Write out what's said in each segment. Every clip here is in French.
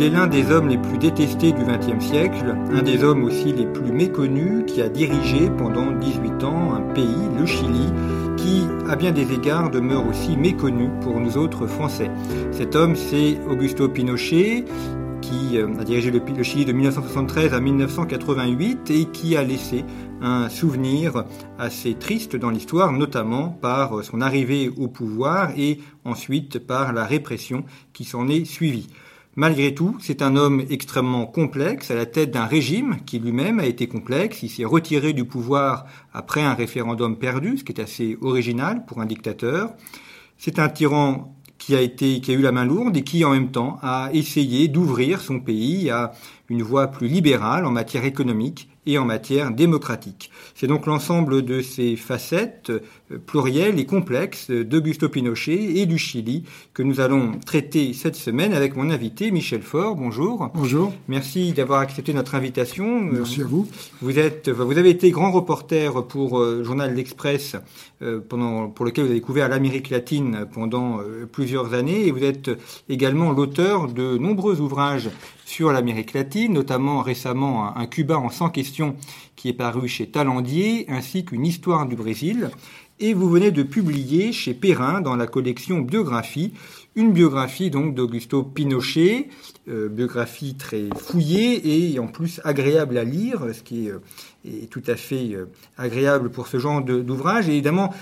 Il est l'un des hommes les plus détestés du XXe siècle, un des hommes aussi les plus méconnus qui a dirigé pendant 18 ans un pays, le Chili, qui, à bien des égards, demeure aussi méconnu pour nous autres Français. Cet homme, c'est Augusto Pinochet, qui euh, a dirigé le, le Chili de 1973 à 1988 et qui a laissé un souvenir assez triste dans l'histoire, notamment par son arrivée au pouvoir et ensuite par la répression qui s'en est suivie. Malgré tout, c'est un homme extrêmement complexe, à la tête d'un régime qui lui-même a été complexe. Il s'est retiré du pouvoir après un référendum perdu, ce qui est assez original pour un dictateur. C'est un tyran qui a eu la main lourde et qui, en même temps, a essayé d'ouvrir son pays à une voie plus libérale en matière économique et en matière démocratique. C'est donc l'ensemble de ces facettes euh, plurielles et complexes d'Augusto Pinochet et du Chili que nous allons traiter cette semaine avec mon invité Michel Faure. Bonjour. Bonjour. Merci d'avoir accepté notre invitation. Merci à vous. Vous êtes, vous avez été grand reporter pour euh, Journal L'Express euh, pendant, pour lequel vous avez couvert l'Amérique latine pendant plusieurs années et vous êtes également l'auteur de nombreux ouvrages sur l'Amérique latine, notamment récemment un, Cuba en 100 questions qui est paru chez Talandier, ainsi qu'une histoire du Brésil. Et vous venez de publier chez Perrin, dans la collection Biographie, une biographie donc d'Augusto Pinochet, euh, biographie très fouillée et en plus agréable à lire, ce qui est, euh, tout à fait euh, agréable pour ce genre d'ouvrage. Évidemment,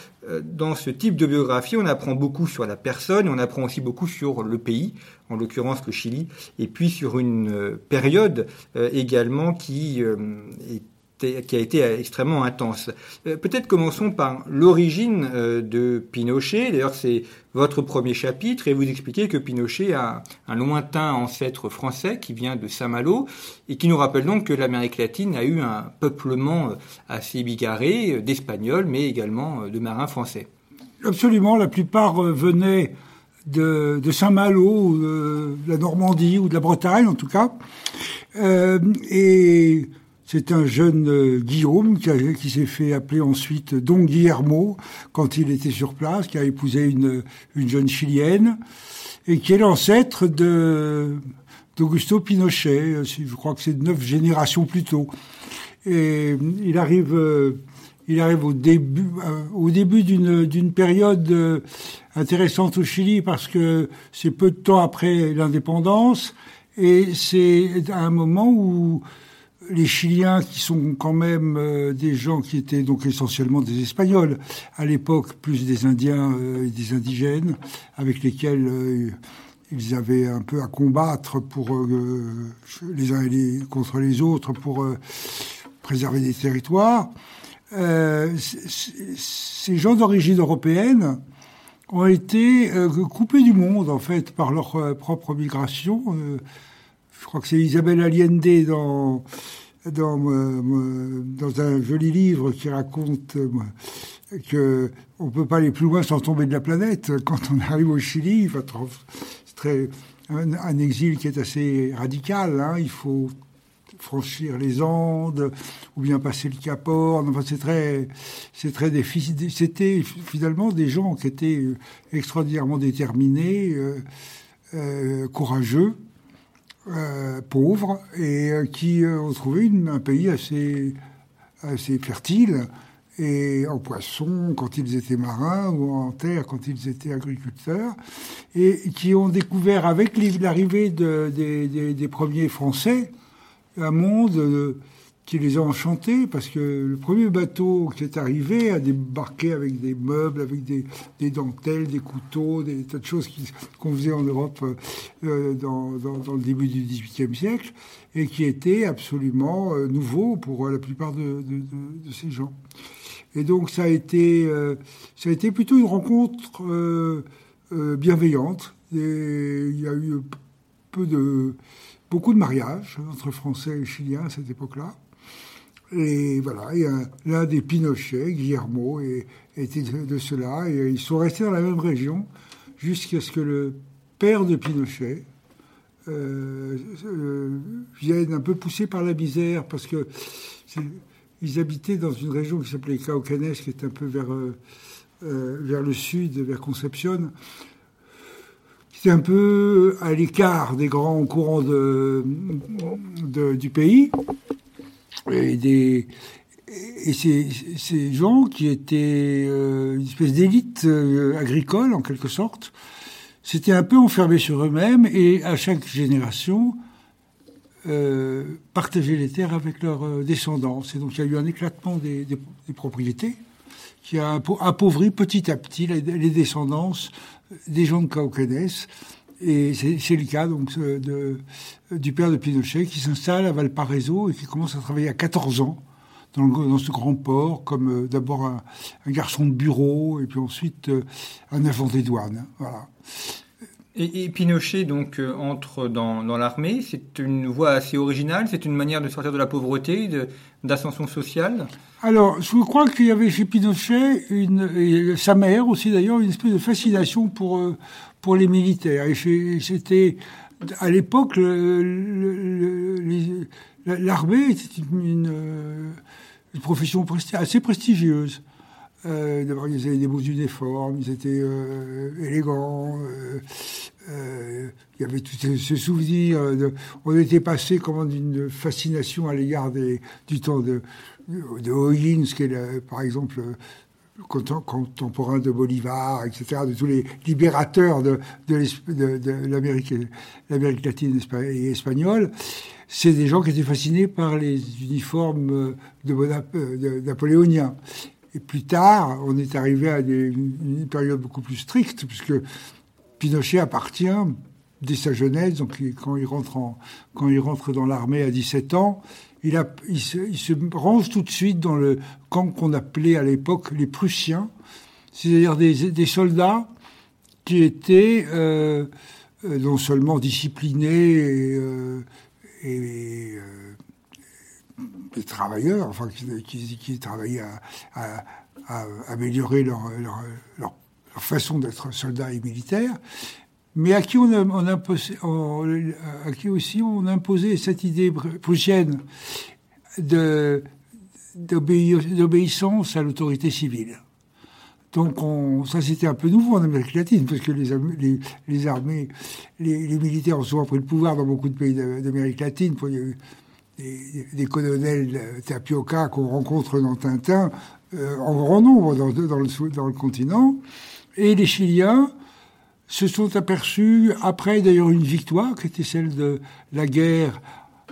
dans ce type de biographie, on apprend beaucoup sur la personne, on apprend aussi beaucoup sur le pays, en l'occurrence le Chili, et puis sur une période également qui est qui a été extrêmement intense. Euh, peut-être commençons par l'origine euh, de Pinochet. D'ailleurs, c'est votre premier chapitre et vous expliquez que Pinochet a un lointain ancêtre français qui vient de Saint-Malo et qui nous rappelle donc que l'Amérique latine a eu un peuplement euh, assez bigarré d'Espagnols, mais également de marins français. Absolument, la plupart venaient de, Saint-Malo, de la Normandie ou de la Bretagne en tout cas. et c'est un jeune euh, Guillaume qui, s'est fait appeler ensuite Don Guillermo quand il était sur place, qui a épousé une, jeune chilienne et qui est l'ancêtre de d'Augusto Pinochet. Je crois que c'est neuf générations plus tôt. Et il arrive, euh, il arrive au début, euh, au début d'une d'une période intéressante au Chili parce que c'est peu de temps après l'indépendance et c'est un moment où les Chiliens, qui sont quand même euh, des gens qui étaient donc essentiellement des Espagnols, à l'époque plus des Indiens euh, et des indigènes, avec lesquels euh, ils avaient un peu à combattre pour les uns contre les autres pour préserver des territoires. ces gens d'origine européenne ont été coupés du monde en fait par leur propre migration je crois que c'est Isabelle Allende dans, euh, dans un joli livre qui raconte euh, que on peut pas aller plus loin sans tomber de la planète. Quand on arrive au Chili, c'est très un, exil qui est assez radical. Hein. Il faut franchir les Andes ou bien passer le Cap Horn. C'est très, c'est très. C'était finalement des gens qui étaient extraordinairement déterminés, euh, courageux euh, pauvres et euh, qui euh, ont trouvé un pays assez, fertile et en poisson quand ils étaient marins ou en terre quand ils étaient agriculteurs et qui ont découvert avec l'arrivée des, premiers Français un monde qui les a enchantés parce que le premier bateau qui est arrivé a débarqué avec des meubles, avec des, dentelles, des couteaux, des tas de choses qu'on faisait en Europe euh, dans, le début du XVIIIe siècle et qui étaient absolument euh, nouveaux pour la plupart de, ces gens. Et donc ça a été, euh, ça a été plutôt une rencontre euh, bienveillante. Il y a eu beaucoup de mariages entre Français et Chiliens à cette époque-là. Et voilà, l'un des Pinochet, Guillermo, était de cela, et ils sont restés dans la même région jusqu'à ce que le père de Pinochet euh, euh, vienne un peu poussé par la misère, parce que ils habitaient dans une région qui s'appelait Caucanes, qui est un peu vers, euh, vers le sud, vers Concepción, qui est un peu à l'écart des grands courants du pays et des et ces, gens qui étaient euh, une espèce d'élite euh, agricole en quelque sorte, s'étaient un peu enfermés sur eux-mêmes et à chaque génération euh, partageaient les terres avec leurs descendants. Et donc il y a eu un éclatement des, propriétés qui a appauvri petit à petit les, les descendances des gens de Cauquenes. Et c'est le cas donc de, du père de Pinochet qui s'installe à Valparaiso et qui commence à travailler à 14 ans dans, le, dans ce grand port comme euh, d'abord un, un, garçon de bureau et puis ensuite euh, un agent des douanes. Voilà. Et, et, Pinochet donc euh, entre dans, dans l'armée. C'est une voie assez originale. C'est une manière de sortir de la pauvreté, d'ascension sociale. Alors, je crois qu'il y avait chez Pinochet une, et sa mère aussi d'ailleurs une espèce de fascination pour euh, pour les militaires. Et c'était à l'époque l'armée était une, une, profession presti assez prestigieuse. Euh, D'abord, ils avaient des beaux uniformes, ils étaient euh, élégants. Euh, euh, il y avait tout ce, souvenir. On était passé comment d'une fascination à l'égard du temps de, de qui est, par exemple, contemporain de Bolivar, etc., de tous les libérateurs de, l'Amérique latine et espagnole, c'est des gens qui étaient fascinés par les uniformes de, de napoléoniens. Et plus tard, on est arrivé à une période beaucoup plus stricte, puisque Pinochet appartient dès sa jeunesse, donc quand il rentre dans l'armée à 17 ans, il, se, range tout de suite dans le camp qu'on appelait à l'époque les Prussiens, c'est-à-dire des, soldats qui étaient euh, non seulement disciplinés et, euh, euh, travailleurs, enfin qui, travaillaient à, améliorer leur, leur façon d'être soldat et militaire, mais à qui on, a, on, imposé, on, à qui aussi on imposait cette idée prussienne d'obéissance à l'autorité civile? Donc on, ça c'était un peu nouveau en Amérique latine parce que les, armées, les, militaires ont souvent pris le pouvoir dans beaucoup de pays d'Amérique latine. Il y a eu des, colonels tapioca qu'on rencontre dans Tintin euh, en grand nombre dans le continent. Et les Chiliens se sont aperçus, après d'ailleurs une victoire, qui était celle de la guerre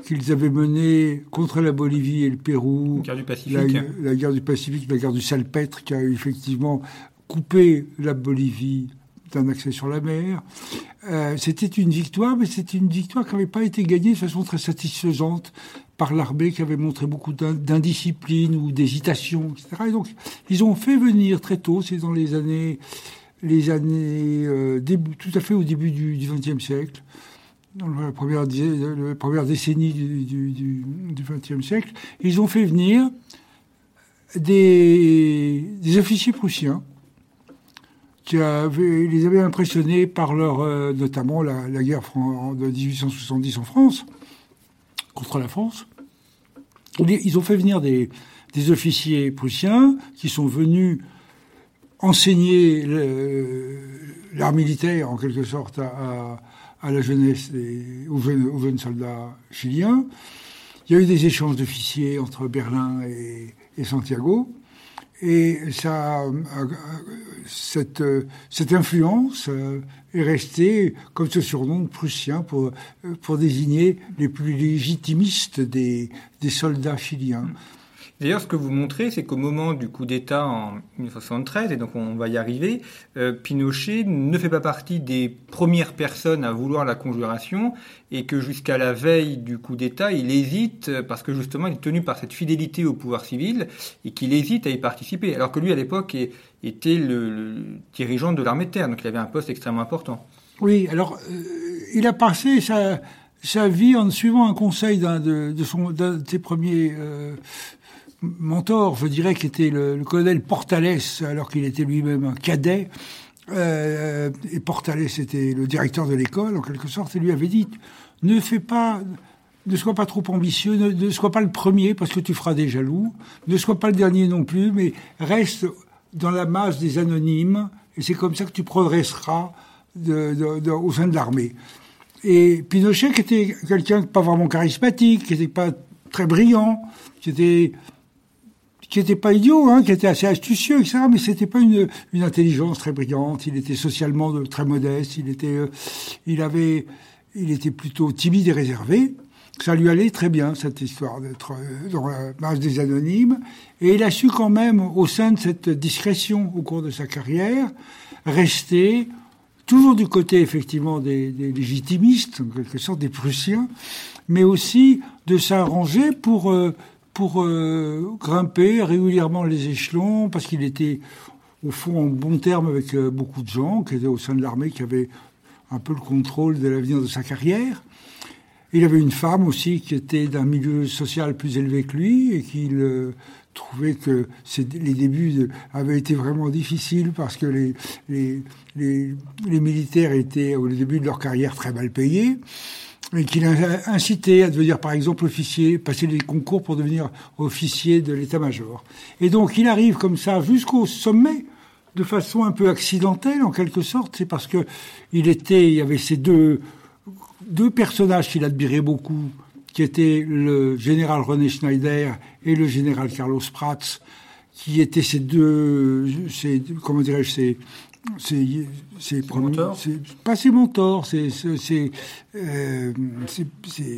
qu'ils avaient menée contre la Bolivie et le Pérou, la guerre du Pacifique, la, la guerre du, Pacifique, la guerre du Salpêtre, qui a effectivement coupé la Bolivie d'un accès sur la mer. Euh, c'était une victoire, mais c'était une victoire qui n'avait pas été gagnée de façon très satisfaisante par l'armée qui avait montré beaucoup d'indiscipline ou d'hésitation, etc. Et donc, ils ont fait venir très tôt, c'est dans les années les années euh, début, tout à fait au début du XXe siècle, dans la première, première décennie du XXe siècle, ils ont fait venir des, des officiers prussiens qui avaient, les avaient impressionnés par leur, euh, notamment la, la guerre de 1870 en France, contre la France. Ils ont fait venir des, des officiers prussiens qui sont venus enseigner l'art militaire, en quelque sorte, à, la jeunesse, et aux, jeunes, aux, soldats chiliens. Il y a eu des échanges d'officiers entre Berlin et, et, Santiago. Et ça, cette, cette influence est restée comme ce surnom prussien pour, pour désigner les plus légitimistes des, des soldats chiliens. D'ailleurs, ce que vous montrez, c'est qu'au moment du coup d'État en 1973, et donc on va y arriver, euh, Pinochet ne fait pas partie des premières personnes à vouloir la conjuration, et que jusqu'à la veille du coup d'État, il hésite parce que justement il est tenu par cette fidélité au pouvoir civil et qu'il hésite à y participer, alors que lui à l'époque était le, dirigeant de l'armée de terre, donc il avait un poste extrêmement important. Oui, alors euh, il a passé sa, vie en suivant un conseil d'un de, ses premiers euh, mentor, je dirais, qui était le, colonel Portales, alors qu'il était lui-même un cadet. Euh, et Portales était le directeur de l'école, en quelque sorte, et lui avait dit ne fais pas, ne sois pas trop ambitieux, ne, sois pas le premier parce que tu feras des jaloux, ne sois pas le dernier non plus, mais reste dans la masse des anonymes, et c'est comme ça que tu progresseras au sein de l'armée. Et Pinochet, qui était quelqu'un pas vraiment charismatique, qui n'était pas très brillant, qui était qui n'était pas idiot, hein, qui était assez astucieux, etc. Mais c'était pas une, une, intelligence très brillante. Il était socialement de, très modeste. Il était, euh, il avait, il était plutôt timide et réservé. Ça lui allait très bien cette histoire d'être euh, dans la base des anonymes. Et il a su quand même, au sein de cette discrétion au cours de sa carrière, rester toujours du côté effectivement des, des légitimistes, en quelque sorte des Prussiens, mais aussi de s'arranger pour euh, pour euh, grimper régulièrement les échelons, parce qu'il était au fond en bon terme avec euh, beaucoup de gens qui étaient au sein de l'armée, qui avaient un peu le contrôle de l'avenir de sa carrière. Il avait une femme aussi qui était d'un milieu social plus élevé que lui et qu'il euh, trouvait que les débuts avaient été vraiment difficiles parce que les militaires étaient au début de leur carrière très mal payés et qu'il a incité à devenir, par exemple, officier, passer les concours pour devenir officier de l'état-major. Et donc, il arrive comme ça jusqu'au sommet, de façon un peu accidentelle, en quelque sorte. C'est parce que il était, il y avait ces deux, deux personnages qu'il admirait beaucoup, qui étaient le général René Schneider et le général Carlos Prats, qui étaient ces deux, ces, comment dirais-je, ces, c'est c'est pas ses mentors, c'est c'est euh,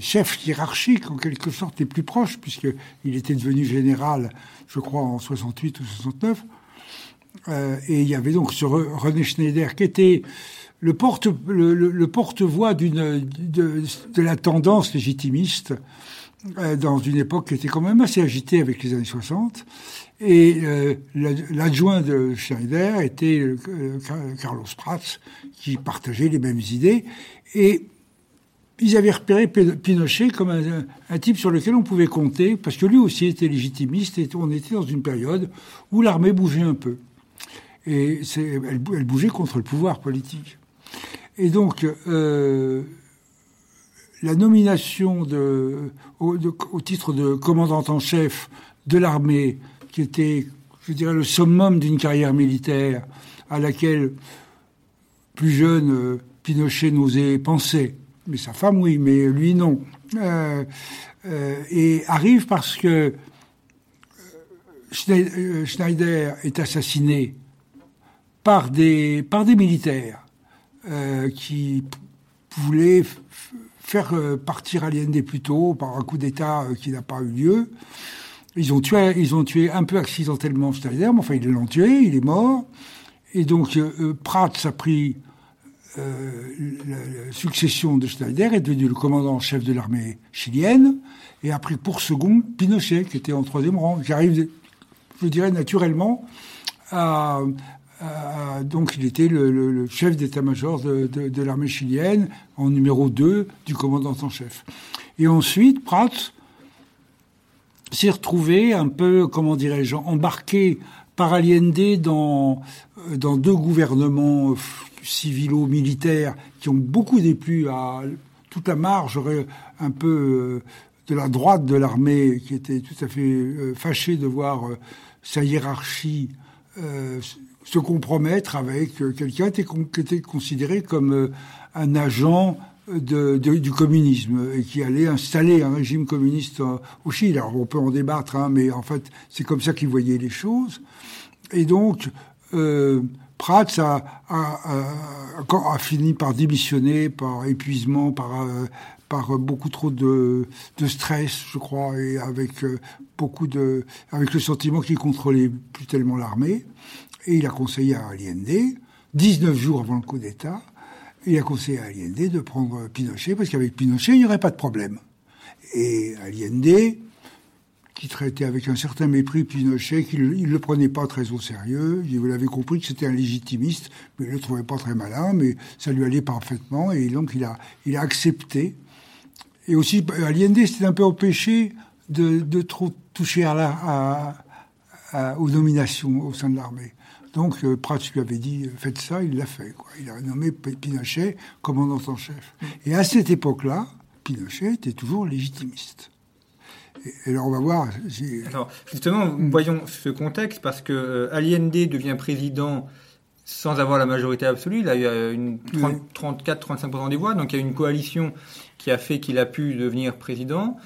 chefs hiérarchiques en quelque sorte les plus proches puisque il était devenu général, je crois en 68 ou 69. Euh, et il y avait donc ce René Schneider qui était le porte le, le porte-voix d'une de, de, la tendance légitimiste euh, dans une époque qui était quand même assez agitée avec les années 60 et euh, l'adjoint de Schneider était euh, Carlos Prats, qui partageait les mêmes idées. Et ils avaient repéré Pinochet comme un, type sur lequel on pouvait compter, parce que lui aussi était légitimiste, et on était dans une période où l'armée bougeait un peu. Et elle, bougeait contre le pouvoir politique. Et donc, euh, la nomination au, au, titre de commandant en chef de l'armée qui était, je dirais, le summum d'une carrière militaire à laquelle, plus jeune, euh, Pinochet n'osait penser. Mais sa femme, oui, mais lui, non. Euh, euh, et arrive parce que Schneider est assassiné par des, par des militaires qui voulaient faire partir Allende plus tôt par un coup d'État qui n'a pas eu lieu. Ils ont tué, ils ont tué un peu accidentellement Schneider, mais enfin ils l'ont tué, il est mort. Et donc euh, euh Prats a pris euh, la, succession de Schneider, est devenu le commandant en chef de l'armée chilienne, et a pris pour second Pinochet, qui était en troisième rang, qui arrive, je dirais naturellement, à, donc il était le, chef d'état-major de, de, de l'armée chilienne, en numéro 2 du commandant en chef. Et ensuite, Prats s'est retrouvé un peu, comment dirais-je, embarqué par Allende dans, euh, dans deux gouvernements euh, civilo-militaires qui ont beaucoup déplu à toute la marge un peu euh, de la droite de l'armée, qui était tout à fait fâché de voir sa hiérarchie se compromettre avec quelqu'un qui était considéré comme un agent du communisme et qui allait installer un régime communiste au Chili. Alors on peut en débattre, hein, mais en fait c'est comme ça qu'il voyait les choses. Et donc euh, Prats a, fini par démissionner par épuisement, par, euh, beaucoup trop de, de, stress, je crois, et avec euh, beaucoup de, avec le sentiment qu'il contrôlait plus tellement l'armée. Et il a conseillé à Allende, 19 jours avant le coup d'État, il a conseillé à Allende de prendre Pinochet, parce qu'avec Pinochet, il n'y aurait pas de problème. Et Allende, qui traitait avec un certain mépris Pinochet, qu'il ne le prenait pas très au sérieux. Vous l'avez compris que c'était un légitimiste, mais il ne le trouvait pas très malin, mais ça lui allait parfaitement, et donc il a, accepté. Et aussi, Allende s'était un peu empêché de, trop toucher aux nominations au sein de l'armée. Donc Prats lui avait dit faites ça, il l'a fait. Quoi. Il a nommé Pinochet commandant en chef. Et à cette époque-là, Pinochet était toujours légitimiste. Et alors on va voir. Alors justement, hmm. voyons ce contexte parce que euh, Allende devient président sans avoir la majorité absolue. Il a eu euh, une 34-35% des voix, donc il y a une coalition qui a fait qu'il a pu devenir président.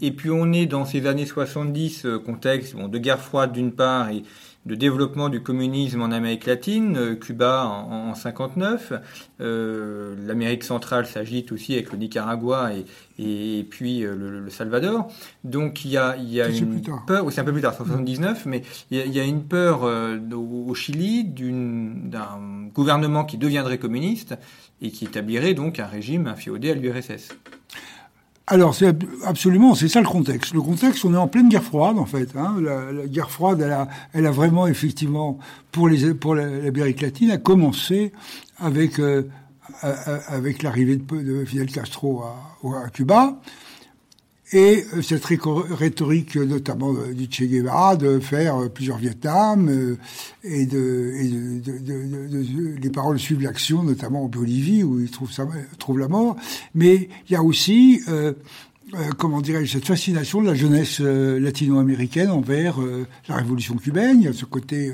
Et puis on est dans ces années 70, euh, contexte bon, de guerre froide d'une part et de développement du communisme en Amérique latine, euh, Cuba en, en 59, euh, l'Amérique centrale s'agite aussi avec le Nicaragua et, et, puis euh, le, Salvador. Donc il y a, il y a une peur, c'est un peu plus tard, 79, mais il y a, il y a une peur euh, au, Chili d'un gouvernement qui deviendrait communiste et qui établirait donc un régime inféodé à l'URSS. Alors, c'est absolument, c'est ça le contexte. Le contexte, on est en pleine guerre froide, en fait. Hein. La, guerre froide, elle a, vraiment, effectivement, pour les pour l'Amérique latine, a commencé avec euh, l'arrivée de, de, Fidel Castro à Cuba. Et euh, cette rhétorique, notamment euh, du Che Guevara, de faire euh, plusieurs Vietnam, et, de, et de, de, les paroles suivent l'action, notamment en Bolivie, où il trouve, ça, trouve la mort. Mais il y a aussi, euh, comment dirais-je, cette fascination de la jeunesse latino-américaine envers la révolution cubaine. Il y a ce côté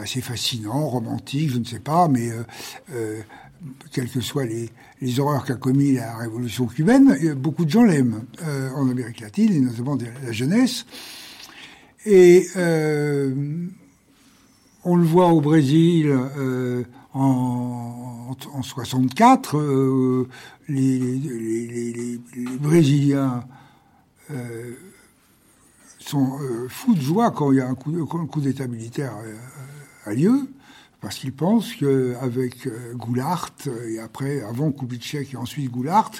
assez fascinant, romantique, je ne sais pas, mais quelles que soient les, les horreurs qu'a commis la révolution cubaine, beaucoup de gens l'aiment euh, en Amérique latine, et notamment la jeunesse. Et euh, on le voit au Brésil euh, en, en, 64, euh, les, Brésiliens euh, sont euh, fous de joie quand il y a un coup, coup d'État militaire a lieu parce qu'ils pensent qu'avec euh, Goulart, et après, avant Kubitschek et ensuite Goulart,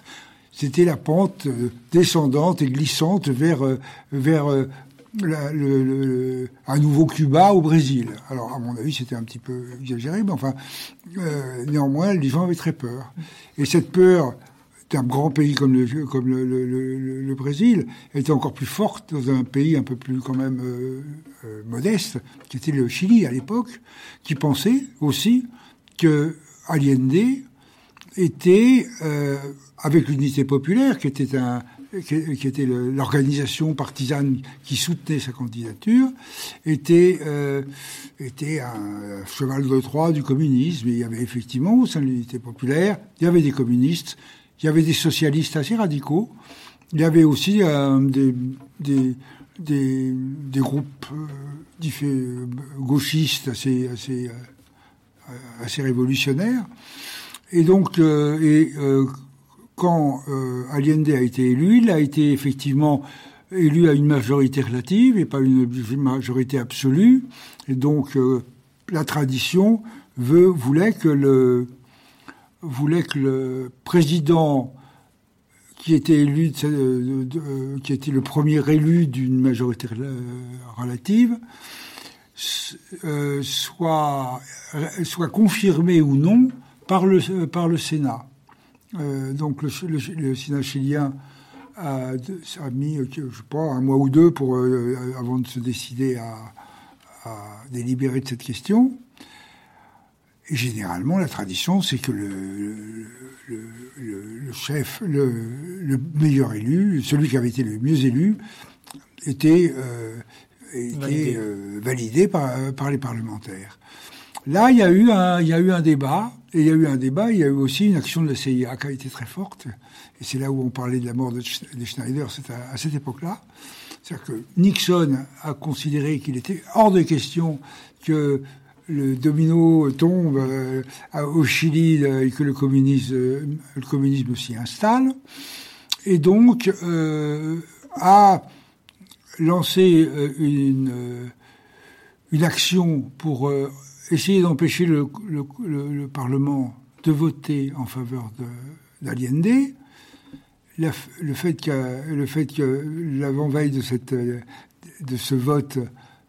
c'était la pente euh, descendante et glissante vers, euh, vers un nouveau Cuba au Brésil. Alors, à mon avis, c'était un petit peu exagéré, mais enfin, néanmoins, les gens avaient très peur. Et cette peur un grand pays comme le, Brésil était encore plus forte dans un pays un peu plus quand même euh, euh, modeste, qui était le Chili à l'époque, qui pensait aussi que Allende était, euh, avec l'unité populaire, qui était l'organisation partisane qui soutenait sa candidature, était était un cheval de Troie du communisme. Et il y avait effectivement au sein de l'unité populaire, il y avait des communistes, il y avait des socialistes assez radicaux. Il y avait aussi euh, des, groupes euh, gauchistes assez, euh, révolutionnaires. Et donc, euh, quand Allende a été élu, il a été effectivement élu à une majorité relative et pas une majorité absolue. Et donc, la tradition voulait que le, voulait que le président qui était élu, qui était le premier élu d'une majorité relative, euh, soit, confirmé ou non par le, Sénat. Euh, donc le, Sénat chilien a, mis, je sais pas, un mois ou deux euh, avant de se décider à délibérer de cette question. Et généralement, la tradition, c'est que le, le, le, chef, le, meilleur élu, celui qui avait été le mieux élu, était, euh, était validé, euh, validé par, par, les parlementaires. Là, il y a eu un, il y a eu un débat, et il y a eu un débat, il y a eu aussi une action de la CIA qui a été très forte. Et c'est là où on parlait de la mort de, Schneider, c'est à, cette époque-là. C'est-à-dire que Nixon a considéré qu'il était hors de question que le domino tombe euh, au Chili et que le communisme, le communisme s'y installe. Et donc, euh, a lancé euh, une, euh, une action pour euh, essayer d'empêcher le, le, le, Parlement de voter en faveur d'Allende. Le fait que, l'avant-veille de, de ce vote,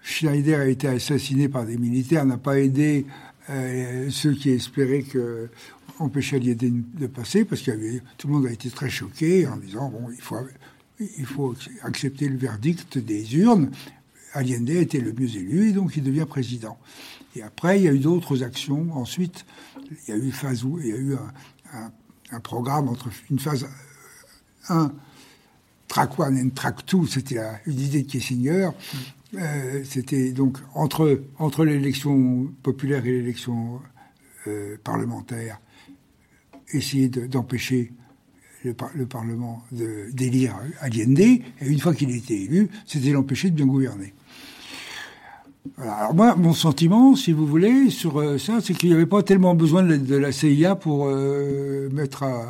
Schneider a été assassiné par des militaires n'a pas aidé euh, ceux qui espéraient que empêcher Allende de passer, parce que tout le monde a été très choqué en disant bon, il faut il faut accepter le verdict des urnes. Allende était le mieux élu et donc il devient président. Et après, il y a eu d'autres actions. Ensuite, il y a eu phase où il y a eu un, un, programme entre une phase 1, track 1 et track 2, c'était une idée de Kissinger. Euh, c'était donc entre, entre l'élection populaire et l'élection euh, parlementaire, essayer d'empêcher le, Parlement d'élire Allende, et une fois qu'il était élu, c'était l'empêcher de bien gouverner. Alors moi, mon sentiment, si vous voulez, sur euh, ça, c'est qu'il n'y avait pas tellement besoin de, la CIA pour mettre, à,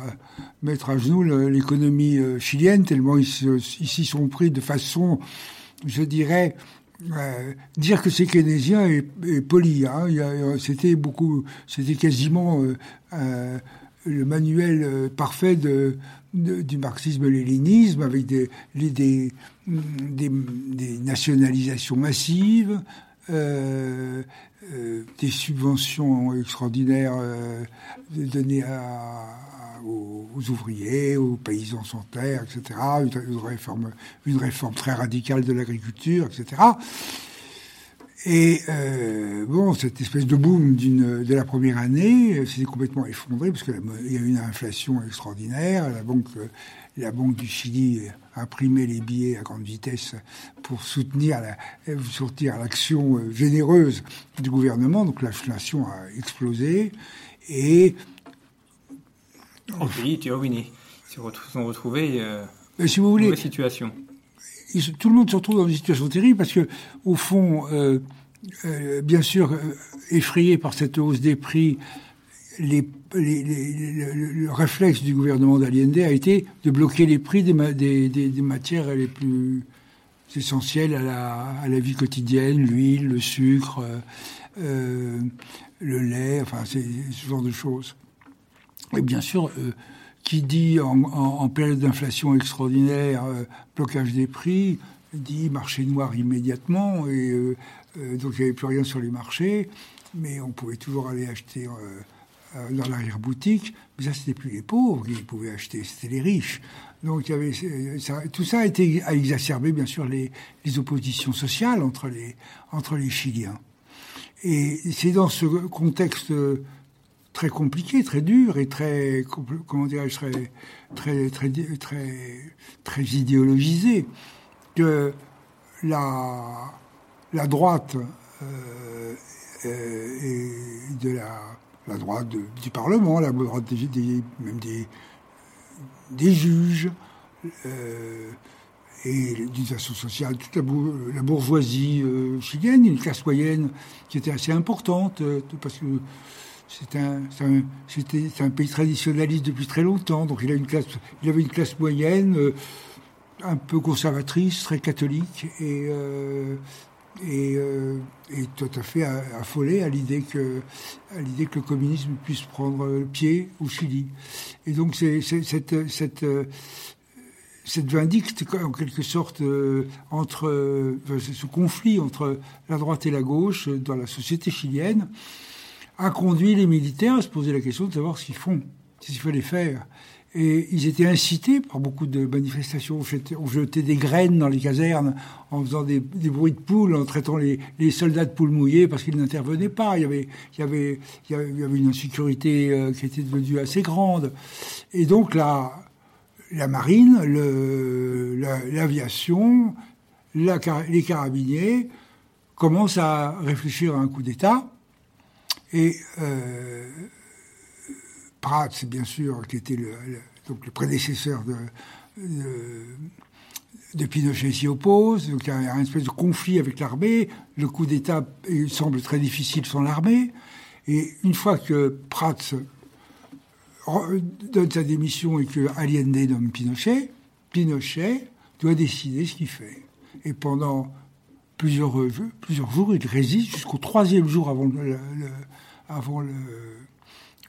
mettre à genoux l'économie chilienne, tellement ils, s'y sont pris de façon, je dirais, dire que c'est keynésien et, poli. Hein. C'était beaucoup, c'était quasiment le manuel euh, parfait du marxisme-léninisme avec des, des, des, nationalisations massives, euh, euh, des subventions extraordinaires données aux, ouvriers, aux paysans sans terre, etc. Une, réforme, très radicale de l'agriculture, etc. Et euh, bon, cette espèce de boom de la première année s'est complètement effondré parce qu'il y a eu une inflation extraordinaire. La banque, banque du Chili a imprimé les billets à grande vitesse pour soutenir la, sortir l'action euh, généreuse du gouvernement. Donc l'inflation a explosé et les pays étaient ruinés. Ils se sont retrouvés euh, si vous voulez, situation tout le monde se retrouve dans une situation terrible parce que, au fond, euh, euh, bien sûr, euh, effrayé par cette hausse des prix, les, le, réflexe du gouvernement d'Allende a été de bloquer les prix des, des, des, matières les plus essentielles à la, à la vie quotidienne, l'huile, le sucre, le lait, enfin, ce genre de choses. Et bien sûr, qui dit en, période d'inflation extraordinaire, euh, blocage des prix, dit marché noir immédiatement, et euh, euh, donc il n'y avait plus rien sur les marchés, mais on pouvait toujours aller acheter dans l'arrière-boutique, mais ça c'était plus les pauvres qui pouvaient acheter, c'était les riches. Donc tout ça a été à exacerber bien sûr les, les oppositions sociales entre les, entre les Chiliens. Et c'est dans ce contexte très compliqué, très dur et très, comment dirais très, très, très, très, très idéologisé, que la, la droite euh, euh de la, la droite du Parlement, la droite des, même des, des juges, euh, et façon sociale, toute la, bourgeoisie euh, chilienne, une classe moyenne qui était assez importante, parce que c'est un, un, un, pays traditionnaliste depuis très longtemps, donc il, a une classe, il avait une classe moyenne, euh, un peu conservatrice, très catholique, et, euh, euh, tout à fait affolé à l'idée que, que le communisme puisse prendre le pied au Chili. Et donc c'est, cette, cette, cette vindicte, en quelque sorte, entre ce conflit entre la droite et la gauche dans la société chilienne, a conduit les militaires à se poser la question de savoir ce qu'ils font, ce qu'il fallait faire. Et ils étaient incités par beaucoup de manifestations. On jetait des graines dans les casernes en faisant des, bruits de poules, en traitant les, soldats de poules mouillées parce qu'ils n'intervenaient pas. Il y, avait, il, y avait, il y avait une insécurité euh, qui était devenue assez grande. Et donc la, la marine, l'aviation, les carabiniers commencent à réfléchir à un coup d'État Et euh, Prats, bien sûr, qui était le, donc le prédécesseur de, Pinochet, s'y oppose. Donc il y a un espèce de conflit avec l'armée. Le coup d'État semble très difficile sans l'armée. Et une fois que Prats donne sa démission et que Allende nomme Pinochet, Pinochet doit décider ce qu'il fait. Et pendant plusieurs, plusieurs jours, il résiste jusqu'au troisième jour avant le, avant le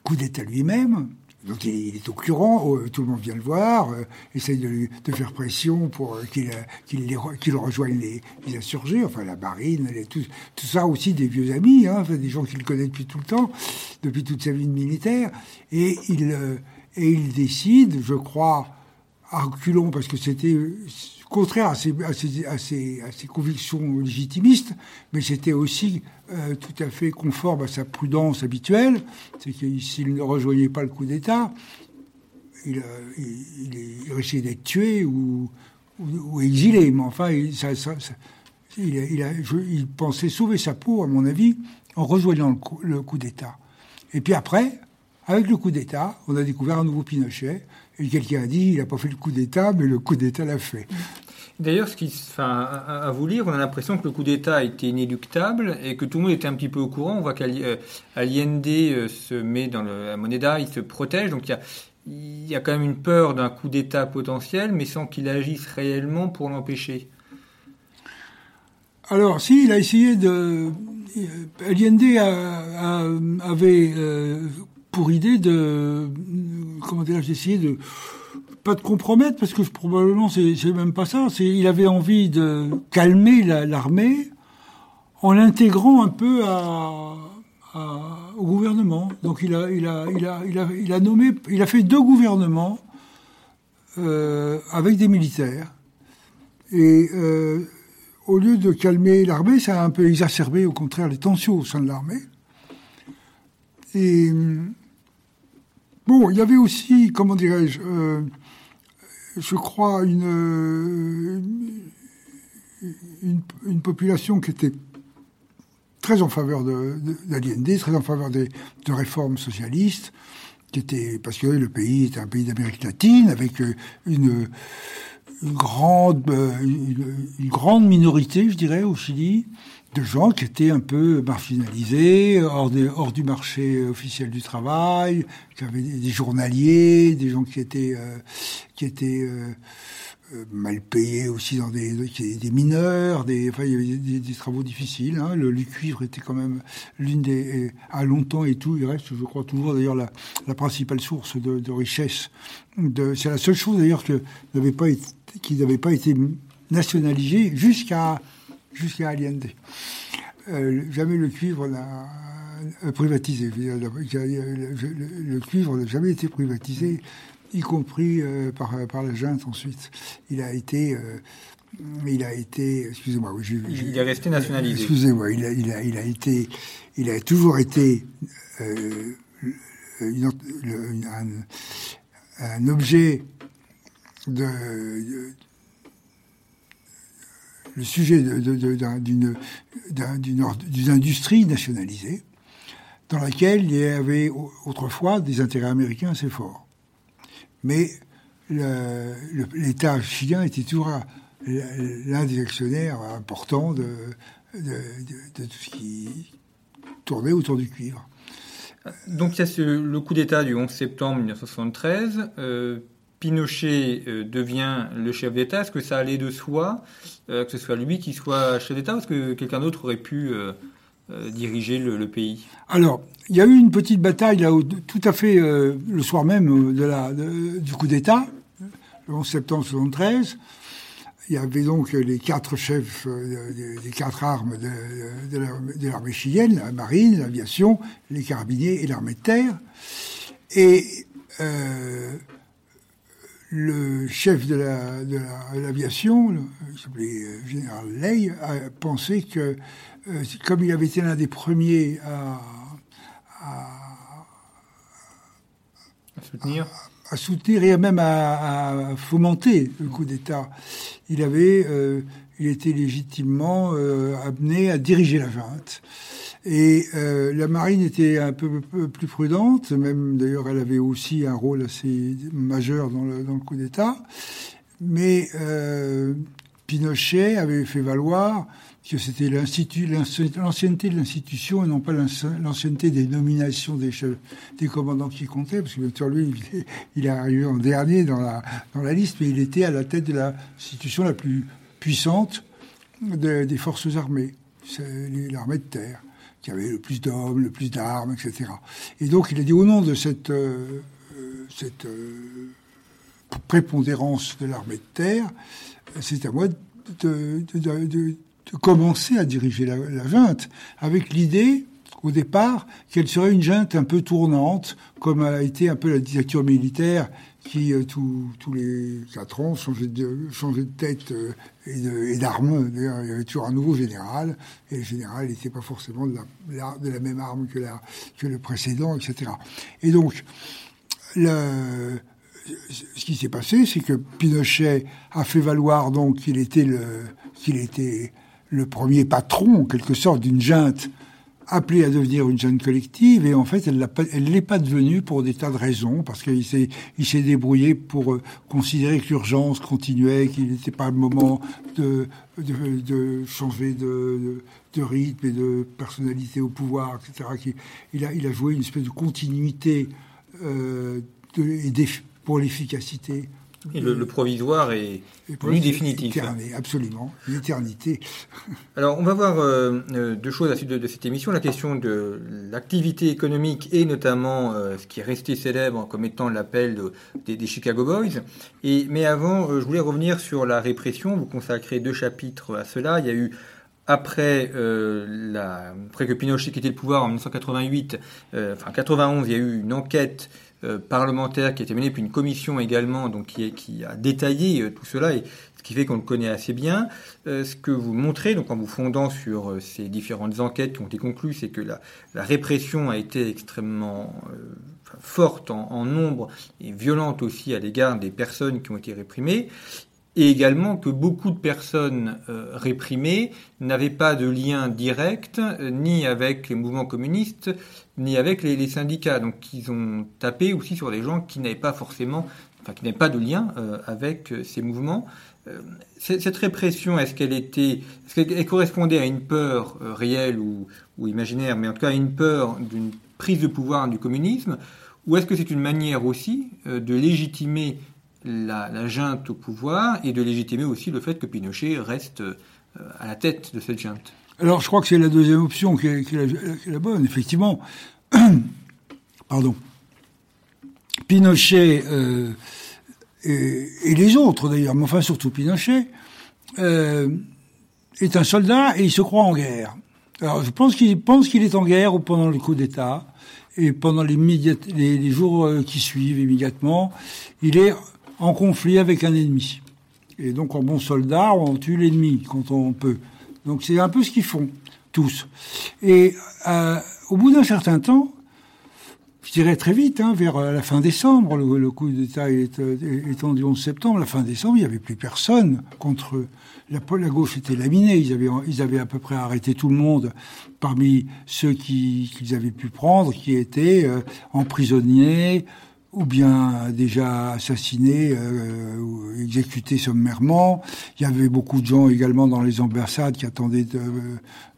coup d'État lui-même. Donc il, est au courant, euh, tout le monde vient le voir, euh, essaye de, de, faire pression pour qu'il qu'il rejoigne les, les, insurgés, enfin la marine, tout, tout, ça aussi des vieux amis, hein, des gens qu'il connaît depuis tout le temps, depuis toute sa vie de militaire. Et il, et il décide, je crois, à reculons, parce que c'était contraire à ses, convictions légitimistes, mais c'était aussi euh, tout à fait conforme à sa prudence habituelle. C'est que s'il ne rejoignait pas le coup d'État, il, il, risquait d'être tué ou, exilé. Mais enfin, il, pensait sauver sa peau, à mon avis, en rejoignant le coup, coup d'État. Et puis après, avec le coup d'État, on a découvert un nouveau Pinochet et quelqu'un a dit, il n'a pas fait le coup d'État, mais le coup d'État l'a fait. D'ailleurs, ce qui, enfin, à, vous lire, on a l'impression que le coup d'État était inéluctable et que tout le monde était un petit peu au courant. On voit qu'Allende euh, se met dans le, la moneda, il se protège. Donc il y a, il y a quand même une peur d'un coup d'État potentiel, mais sans qu'il agisse réellement pour l'empêcher. Alors, si, il a essayé de. Allende avait euh, pour idée de comment dire, essayé de pas de compromettre parce que probablement c'est même pas ça. C'est il avait envie de calmer l'armée en l'intégrant un peu au gouvernement. Donc il a il a il a il a il a nommé il a fait deux gouvernements euh, avec des militaires et euh, au lieu de calmer l'armée, ça a un peu exacerbé au contraire les tensions au sein de l'armée. Et Bon, il y avait aussi, comment dirais-je, euh, je crois, une, une, population qui était très en faveur d'Allende, de, très en faveur des, de réformes socialistes, qui était, parce que le pays était un pays d'Amérique latine, avec euh, une grande, euh, une, grande minorité, je dirais, au Chili, de gens qui étaient un peu marginalisés, hors, du marché officiel du travail, qui avaient des, journaliers, des gens qui étaient, euh, euh, euh, mal payés aussi dans des, mineurs, des, il y avait des, travaux difficiles. Hein. Le, cuivre était quand même l'une des, à longtemps et tout, il reste, je crois toujours d'ailleurs la, principale source de, richesse. C'est la seule chose d'ailleurs que n'avait pas été, qui n'avait pas été nationalisée jusqu'à jusqu'à Allende. Euh, jamais le cuivre n'a euh, privatisé. Le, cuivre n'a jamais été privatisé, y compris euh, par, par la junte ensuite. Il a été il a été, excusez-moi, il est resté nationalisé. Excusez-moi, il a, il a, il a été, il a toujours été un, un, objet de, le sujet d'une industrie nationalisée dans laquelle il y avait autrefois des intérêts américains assez forts. Mais l'État chilien était toujours l'un des actionnaires importants de, tout ce qui tournait autour du cuivre. Donc il y a le coup d'État du 11 septembre 1973. Pinochet euh, devient le chef d'État, est-ce que ça allait de soi euh, que ce soit lui qui soit chef d'État ou est-ce que quelqu'un d'autre aurait pu euh, diriger le, pays? Alors, il y a eu une petite bataille là, tout à fait le soir même du coup d'État, le 11 septembre 1973. Il y avait donc les quatre chefs des, quatre armes de, l'armée chilienne, la marine, l'aviation, les carabiniers et l'armée de terre. Et le chef de l'aviation, la, le euh, général Ley, a pensé que, euh, comme il avait été l'un des premiers à, soutenir, à, soutenir et même à, fomenter le coup d'État, il avait, euh, il était légitimement amené à diriger la junte. Et la marine était un peu, plus prudente, même d'ailleurs elle avait aussi un rôle assez majeur dans le, coup d'État. Mais Pinochet avait fait valoir que c'était l'ancienneté de l'institution et non pas l'ancienneté des nominations des chefs, des commandants qui comptaient, parce que bien sûr lui, il est arrivé en dernier dans la, dans la liste, mais il était à la tête de l'institution la plus puissante des forces armées, l'armée de terre, qui avait le plus d'hommes, le plus d'armes, etc. Et donc il a dit au nom de cette, euh, cette euh, prépondérance de l'armée de terre, c'est à moi de, de de commencer à diriger la, la junte avec l'idée au départ qu'elle serait une junte un peu tournante, comme a été un peu la dictature militaire qui, euh, tous les quatre ans, changeait de, changeait de tête euh, et. D'ailleurs, il y avait toujours un nouveau général, et le général n'était pas forcément de la, de la, même arme que, le précédent, etc. Et donc, ce qui s'est passé, c'est que Pinochet a fait valoir qu'il était le, qu'il était le premier patron, en quelque sorte, d'une junte appelée à devenir une junte collective, et en fait, elle ne l'est pas devenue pour des tas de raisons, parce qu'il s'est, il s'est débrouillé pour euh, considérer que l'urgence continuait, qu'il n'était pas le moment de, de, changer de, de, rythme et de personnalité au pouvoir, etc. Il a, il a joué une espèce de continuité euh, de, pour l'efficacité et le, provisoire est plus définitif. Éterné, absolument, l'éternité. Alors, on va voir euh, euh, deux choses à la suite de, cette émission. La question de l'activité économique et notamment euh, ce qui est resté célèbre comme étant l'appel des, Chicago Boys. Et, mais avant, je voulais revenir sur la répression. Vous consacrez deux chapitres à cela. Il y a eu après, la, après que Pinochet quittait le pouvoir en 1988, enfin 91, il y a eu une enquête euh, parlementaire qui a été menée, puis une commission également, donc qui, a détaillé euh, tout cela, et ce qui fait qu'on le connaît assez bien. Euh, ce que vous montrez, donc en vous fondant sur ces différentes enquêtes qui ont été conclues, c'est que la, la, répression a été extrêmement forte en, en, nombre et violente aussi à l'égard des personnes qui ont été réprimées, et également que beaucoup de personnes réprimées n'avaient pas de lien direct ni avec les mouvements communistes, ni avec les, syndicats. Donc ils ont tapé aussi sur des gens qui n'avaient pas forcément, enfin qui n'avaient pas de lien euh, avec euh, ces mouvements. Euh, cette répression, est-ce qu'elle était, est-ce qu'elle correspondait à une peur réelle ou, ou, imaginaire, mais en tout cas à une peur d'une prise de pouvoir du communisme, ou est-ce que c'est une manière aussi de légitimer la, junte au pouvoir et de légitimer aussi le fait que Pinochet reste à la tête de cette junte alors, je crois que c'est la deuxième option qui est, la, bonne, effectivement. Pardon. Pinochet euh, et, les autres d'ailleurs, mais enfin surtout Pinochet, euh, est un soldat et il se croit en guerre. Alors, je pense qu'il pense qu'il est en guerre pendant le coup d'État et pendant les, les, jours euh, qui suivent immédiatement, il est en conflit avec un ennemi. Et donc, en bon soldat, on tue l'ennemi quand on peut. Donc c'est un peu ce qu'ils font, tous. Et euh, au bout d'un certain temps, je dirais très vite, hein, vers euh, la fin décembre, le, coup d'État étant du 11 septembre, la fin décembre, il n'y avait plus personne contre eux. La, la gauche était laminée, ils avaient, ils avaient à peu près arrêté tout le monde parmi ceux qu'ils avaient pu prendre, qui étaient euh, emprisonnés, ou bien déjà assassinés euh, ou exécutés sommairement. Il y avait beaucoup de gens également dans les ambassades qui attendaient de,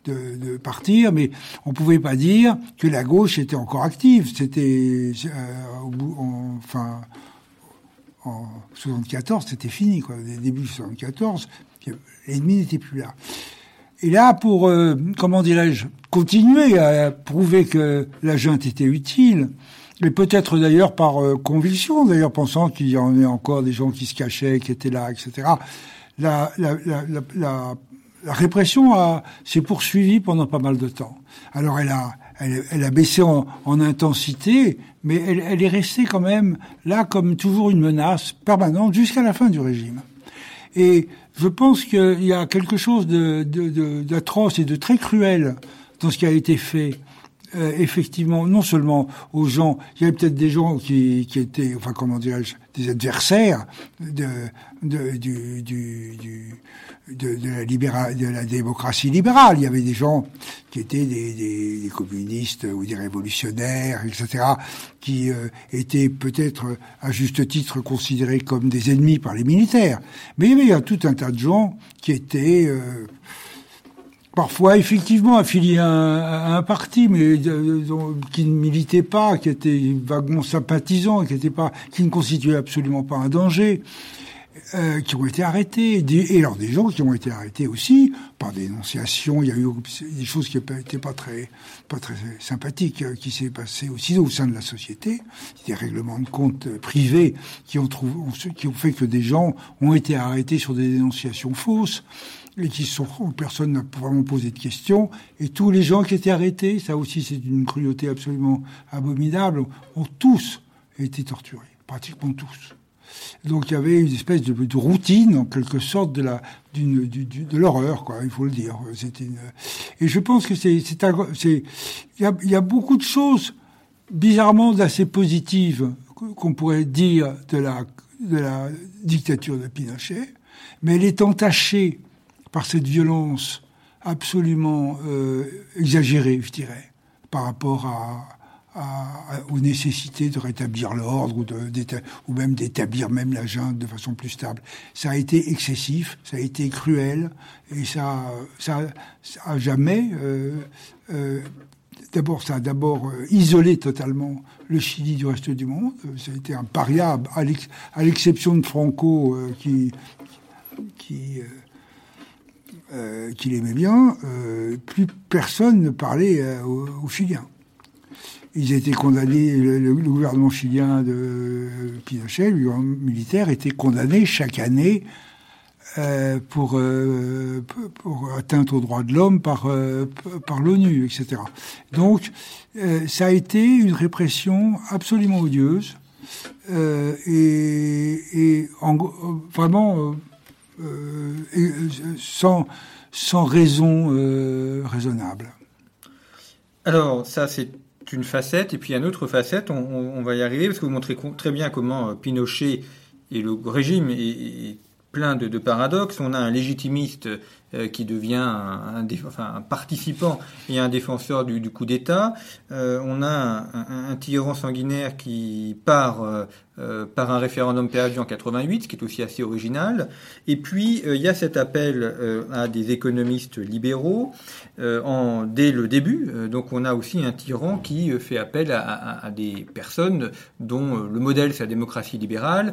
de, de partir, mais on pouvait pas dire que la gauche était encore active. C'était euh, bout, enfin en 74, c'était fini quoi. Début 74, l'ennemi n'était plus là. Et là, pour euh, comment dirais-je, continuer à prouver que la junte était utile, et peut-être d'ailleurs par euh, conviction, d'ailleurs pensant qu'il y en avait encore des gens qui se cachaient, qui étaient là, etc. La, la, la, la, répression a, s'est poursuivie pendant pas mal de temps. Alors elle a, elle, a baissé en, en intensité, mais elle, est restée quand même là comme toujours une menace permanente jusqu'à la fin du régime. Et je pense qu'il y a quelque chose de, de, de, d'atroce et de très cruel dans ce qui a été fait euh, effectivement, non seulement aux gens, il y avait peut-être des gens qui, qui étaient, enfin comment dirais-je, des adversaires de, de, du, du, de, de, la libéra, de la démocratie libérale. Il y avait des gens qui étaient des, des, des communistes ou des révolutionnaires, etc., qui euh, étaient peut-être à juste titre considérés comme des ennemis par les militaires. Mais il y avait tout un tas de gens qui étaient euh, parfois effectivement affiliés à, un parti, mais euh, qui ne militaient pas, qui étaient vaguement sympathisants, qui, ne constituaient absolument pas un danger. Euh, qui ont été arrêtés, et alors des gens qui ont été arrêtés aussi par dénonciation. Il y a eu des choses qui n'étaient pas très, pas très sympathiques euh, qui s'est passé aussi au sein de la société, des règlements de compte privés qui ont fait que des gens ont été arrêtés sur des dénonciations fausses et qui sont, personne n'a vraiment posé de questions. Et tous les gens qui étaient arrêtés, ça aussi c'est une cruauté absolument abominable, ont tous été torturés, pratiquement tous. Donc il y avait une espèce de, routine, en quelque sorte, de la, d'une, du, de l'horreur, quoi. Il faut le dire. C'était. Et je pense que c'est, c'est, il y a, y a beaucoup de choses bizarrement assez positives qu'on pourrait dire de la, de la dictature de Pinochet, mais elle est entachée par cette violence absolument euh, exagérée, je dirais, par rapport aux nécessités de rétablir l'ordre ou, même d'établir même la junte de façon plus stable. Ça a été excessif, ça a été cruel et ça, ça, a jamais. Euh, euh, d'abord, ça a d'abord isolé totalement le Chili du reste du monde. Ça a été un paria, à l'exception de Franco qui euh, qu'il aimait bien, plus personne ne parlait aux, aux Chiliens ils étaient condamnés, le, gouvernement chilien de Pinochet, le militaire, était condamné chaque année euh, pour, euh, atteinte aux droits de l'homme par, euh, par l'ONU, etc. Donc, euh, ça a été une répression absolument odieuse euh, et, et en, vraiment sans, sans raison raisonnable. Alors, ça, c'est une facette, et puis une autre facette, on, va y arriver, parce que vous montrez très bien comment euh, Pinochet et le régime est, plein de, paradoxes. On a un légitimiste euh, qui devient un, participant et un défenseur du, coup d'État. Euh, on a un, tyran sanguinaire qui part euh, par un référendum perdu en 88, ce qui est aussi assez original. Et puis, euh, il y a cet appel euh, à des économistes libéraux dès le début. donc, on a aussi un tyran qui fait appel à, des personnes dont le modèle, c'est la démocratie libérale,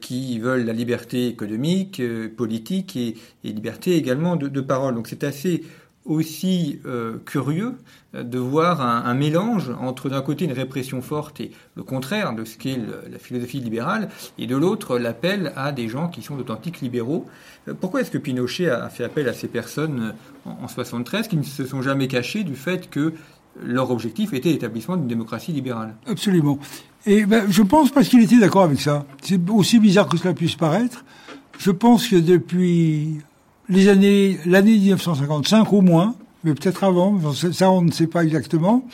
qui veulent la liberté économique, politique et, liberté également de, de parole. Donc, c'est assez aussi euh, curieux de voir un, mélange entre d'un côté une répression forte et le contraire de ce qu'est la philosophie libérale, et de l'autre l'appel à des gens qui sont d'authentiques libéraux. Euh, pourquoi est-ce que Pinochet a fait appel à ces personnes en, 73 qui ne se sont jamais cachées du fait que leur objectif était l'établissement d'une démocratie libérale? Absolument. Et ben, je pense parce qu'il était d'accord avec ça. C'est aussi bizarre que cela puisse paraître. Je pense que depuis les années, l'année 1955 au moins, mais peut-être avant, ça on ne sait pas exactement,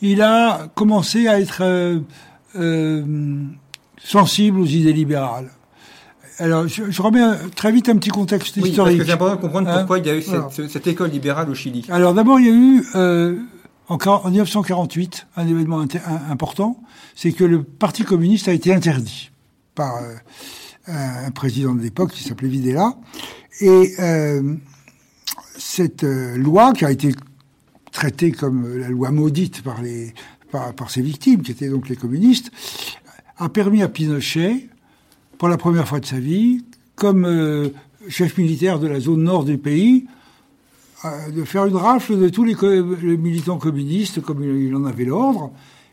il a commencé à être euh, euh, sensible aux idées libérales. Alors, je, remets très vite un petit contexte oui, historique. Parce que c'est important de comprendre pourquoi il y a eu cette, cette, école libérale au Chili. Alors, d'abord, il y a eu, euh, en, en, 1948, un événement important, c'est que le Parti communiste a été interdit par euh, un président de l'époque qui s'appelait Videla. Et euh, cette euh, loi qui a été traitée comme la loi maudite par, les, par, ses victimes, qui étaient donc les communistes, a permis à Pinochet, pour la première fois de sa vie, comme euh, chef militaire de la zone nord du pays, de faire une rafle de tous les militants communistes, comme il en avait l'ordre,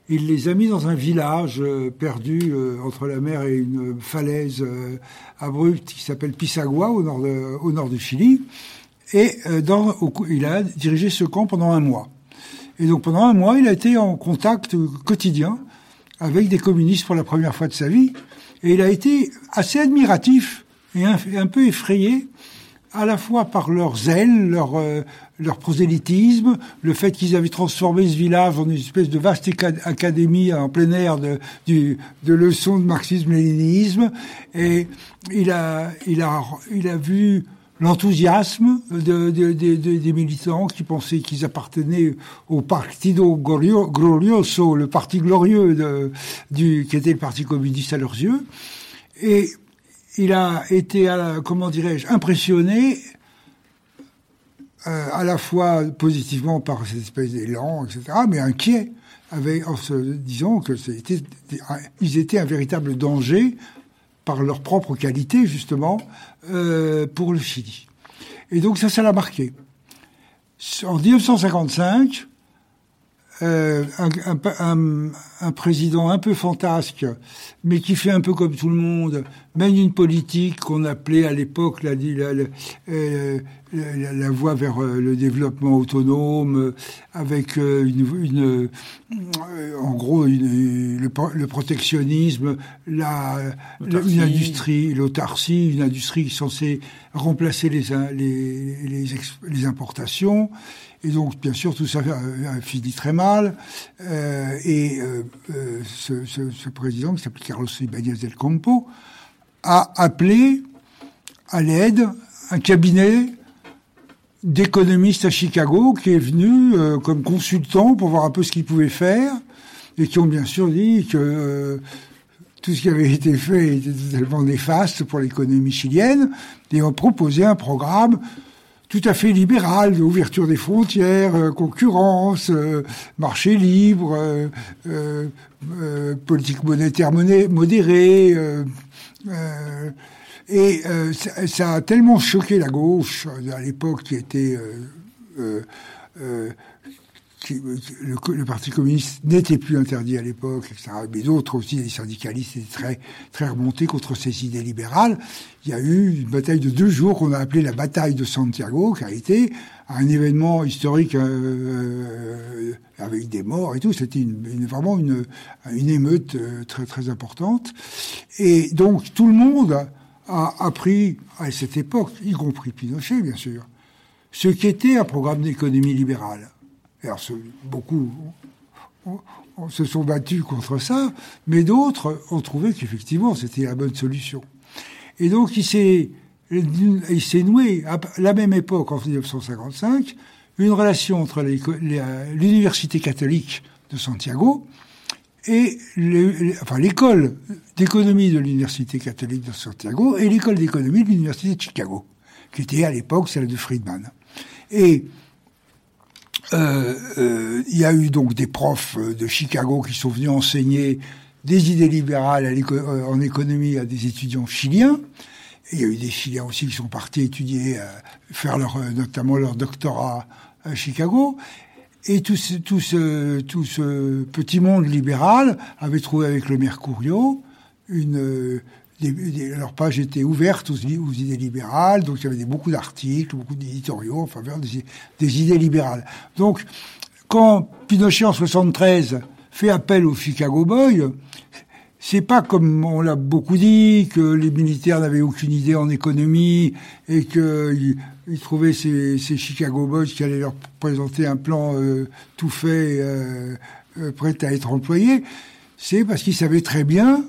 il les a mis dans un village euh, perdu euh, entre la mer et une falaise euh, abrupte qui s'appelle Pisagua au nord, de, au nord du Chili. Et dans, il a dirigé ce camp pendant un mois. Et donc pendant un mois, il a été en contact quotidien avec des communistes pour la première fois de sa vie. Et il a été assez admiratif et un, un peu effrayé à la fois par leur zèle, leur, euh, leur prosélytisme, le fait qu'ils avaient transformé ce village en une espèce de vaste académie en plein air de, du, de leçons de marxisme-léninisme. Et il a, il a, il a vu l'enthousiasme de, de, de, des militants qui pensaient qu'ils appartenaient au Partido Glorioso, le parti glorieux du, qui était le parti communiste à leurs yeux. Et il a été, comment dirais-je, impressionné euh, à la fois positivement par cette espèce d'élan, etc., mais inquiet, avec, en se disant que ils étaient un véritable danger par leur propre qualité, justement, euh, pour le Chili. Et donc ça, ça l'a marqué. En 1955, euh, un, un, un, président un peu fantasque, mais qui fait un peu comme tout le monde, mène une politique qu'on appelait à l'époque la, la, la, euh, la, voie vers euh, le développement autonome, avec une, une en gros une, le, protectionnisme, la, une industrie, l'autarcie, une industrie censée remplacer les, les, les, les importations. Et donc, bien sûr, tout ça a fini très mal. Euh, et euh, euh, ce, président, qui s'appelle Carlos Ibáñez del Campo, a appelé à l'aide un cabinet d'économistes à Chicago qui est venu euh, comme consultant pour voir un peu ce qu'il pouvait faire et qui ont bien sûr dit que euh, tout ce qui avait été fait était totalement néfaste pour l'économie chilienne et ont proposé un programme tout à fait libéral, ouverture des frontières, euh, concurrence, euh, marché libre, euh, politique monétaire modérée. et ça, ça, a tellement choqué la gauche à l'époque qui était le, Parti communiste n'était plus interdit à l'époque, etc. Mais d'autres aussi, les syndicalistes étaient très, très remontés contre ces idées libérales. Il y a eu une bataille de deux jours qu'on a appelée la bataille de Santiago, qui a été un événement historique euh, euh avec des morts et tout. C'était une, vraiment une, une émeute euh, très, très importante. Et donc tout le monde a appris à cette époque, y compris Pinochet, bien sûr, ce qu'était un programme d'économie libérale. Alors, beaucoup se sont battus contre ça, mais d'autres ont trouvé qu'effectivement c'était la bonne solution. Et donc il s'est, noué à la même époque, en 1955, une relation entre l'université catholique de Santiago et enfin l'école d'économie de l'université catholique de Santiago et l'école d'économie de l'université de Chicago, qui était à l'époque celle de Friedman. Et euh, euh, il y a eu donc des profs euh, de Chicago qui sont venus enseigner des idées libérales en économie à des étudiants chiliens. Il y a eu des Chiliens aussi qui sont partis étudier, faire leur, notamment leur doctorat à Chicago. Et tout ce, tout ce, tout ce petit monde libéral avait trouvé avec le Mercurio une, leur page était ouverte aux, idées libérales, donc il y avait beaucoup d'articles, beaucoup d'éditoriaux en faveur des, idées libérales. Donc, quand Pinochet en 73 fait appel aux Chicago Boys, c'est pas comme on l'a beaucoup dit que les militaires n'avaient aucune idée en économie et qu'ils ils trouvaient ces, ces, Chicago Boys qui allaient leur présenter un plan euh, tout fait, euh, euh, prêt à être employé. C'est parce qu'ils savaient très bien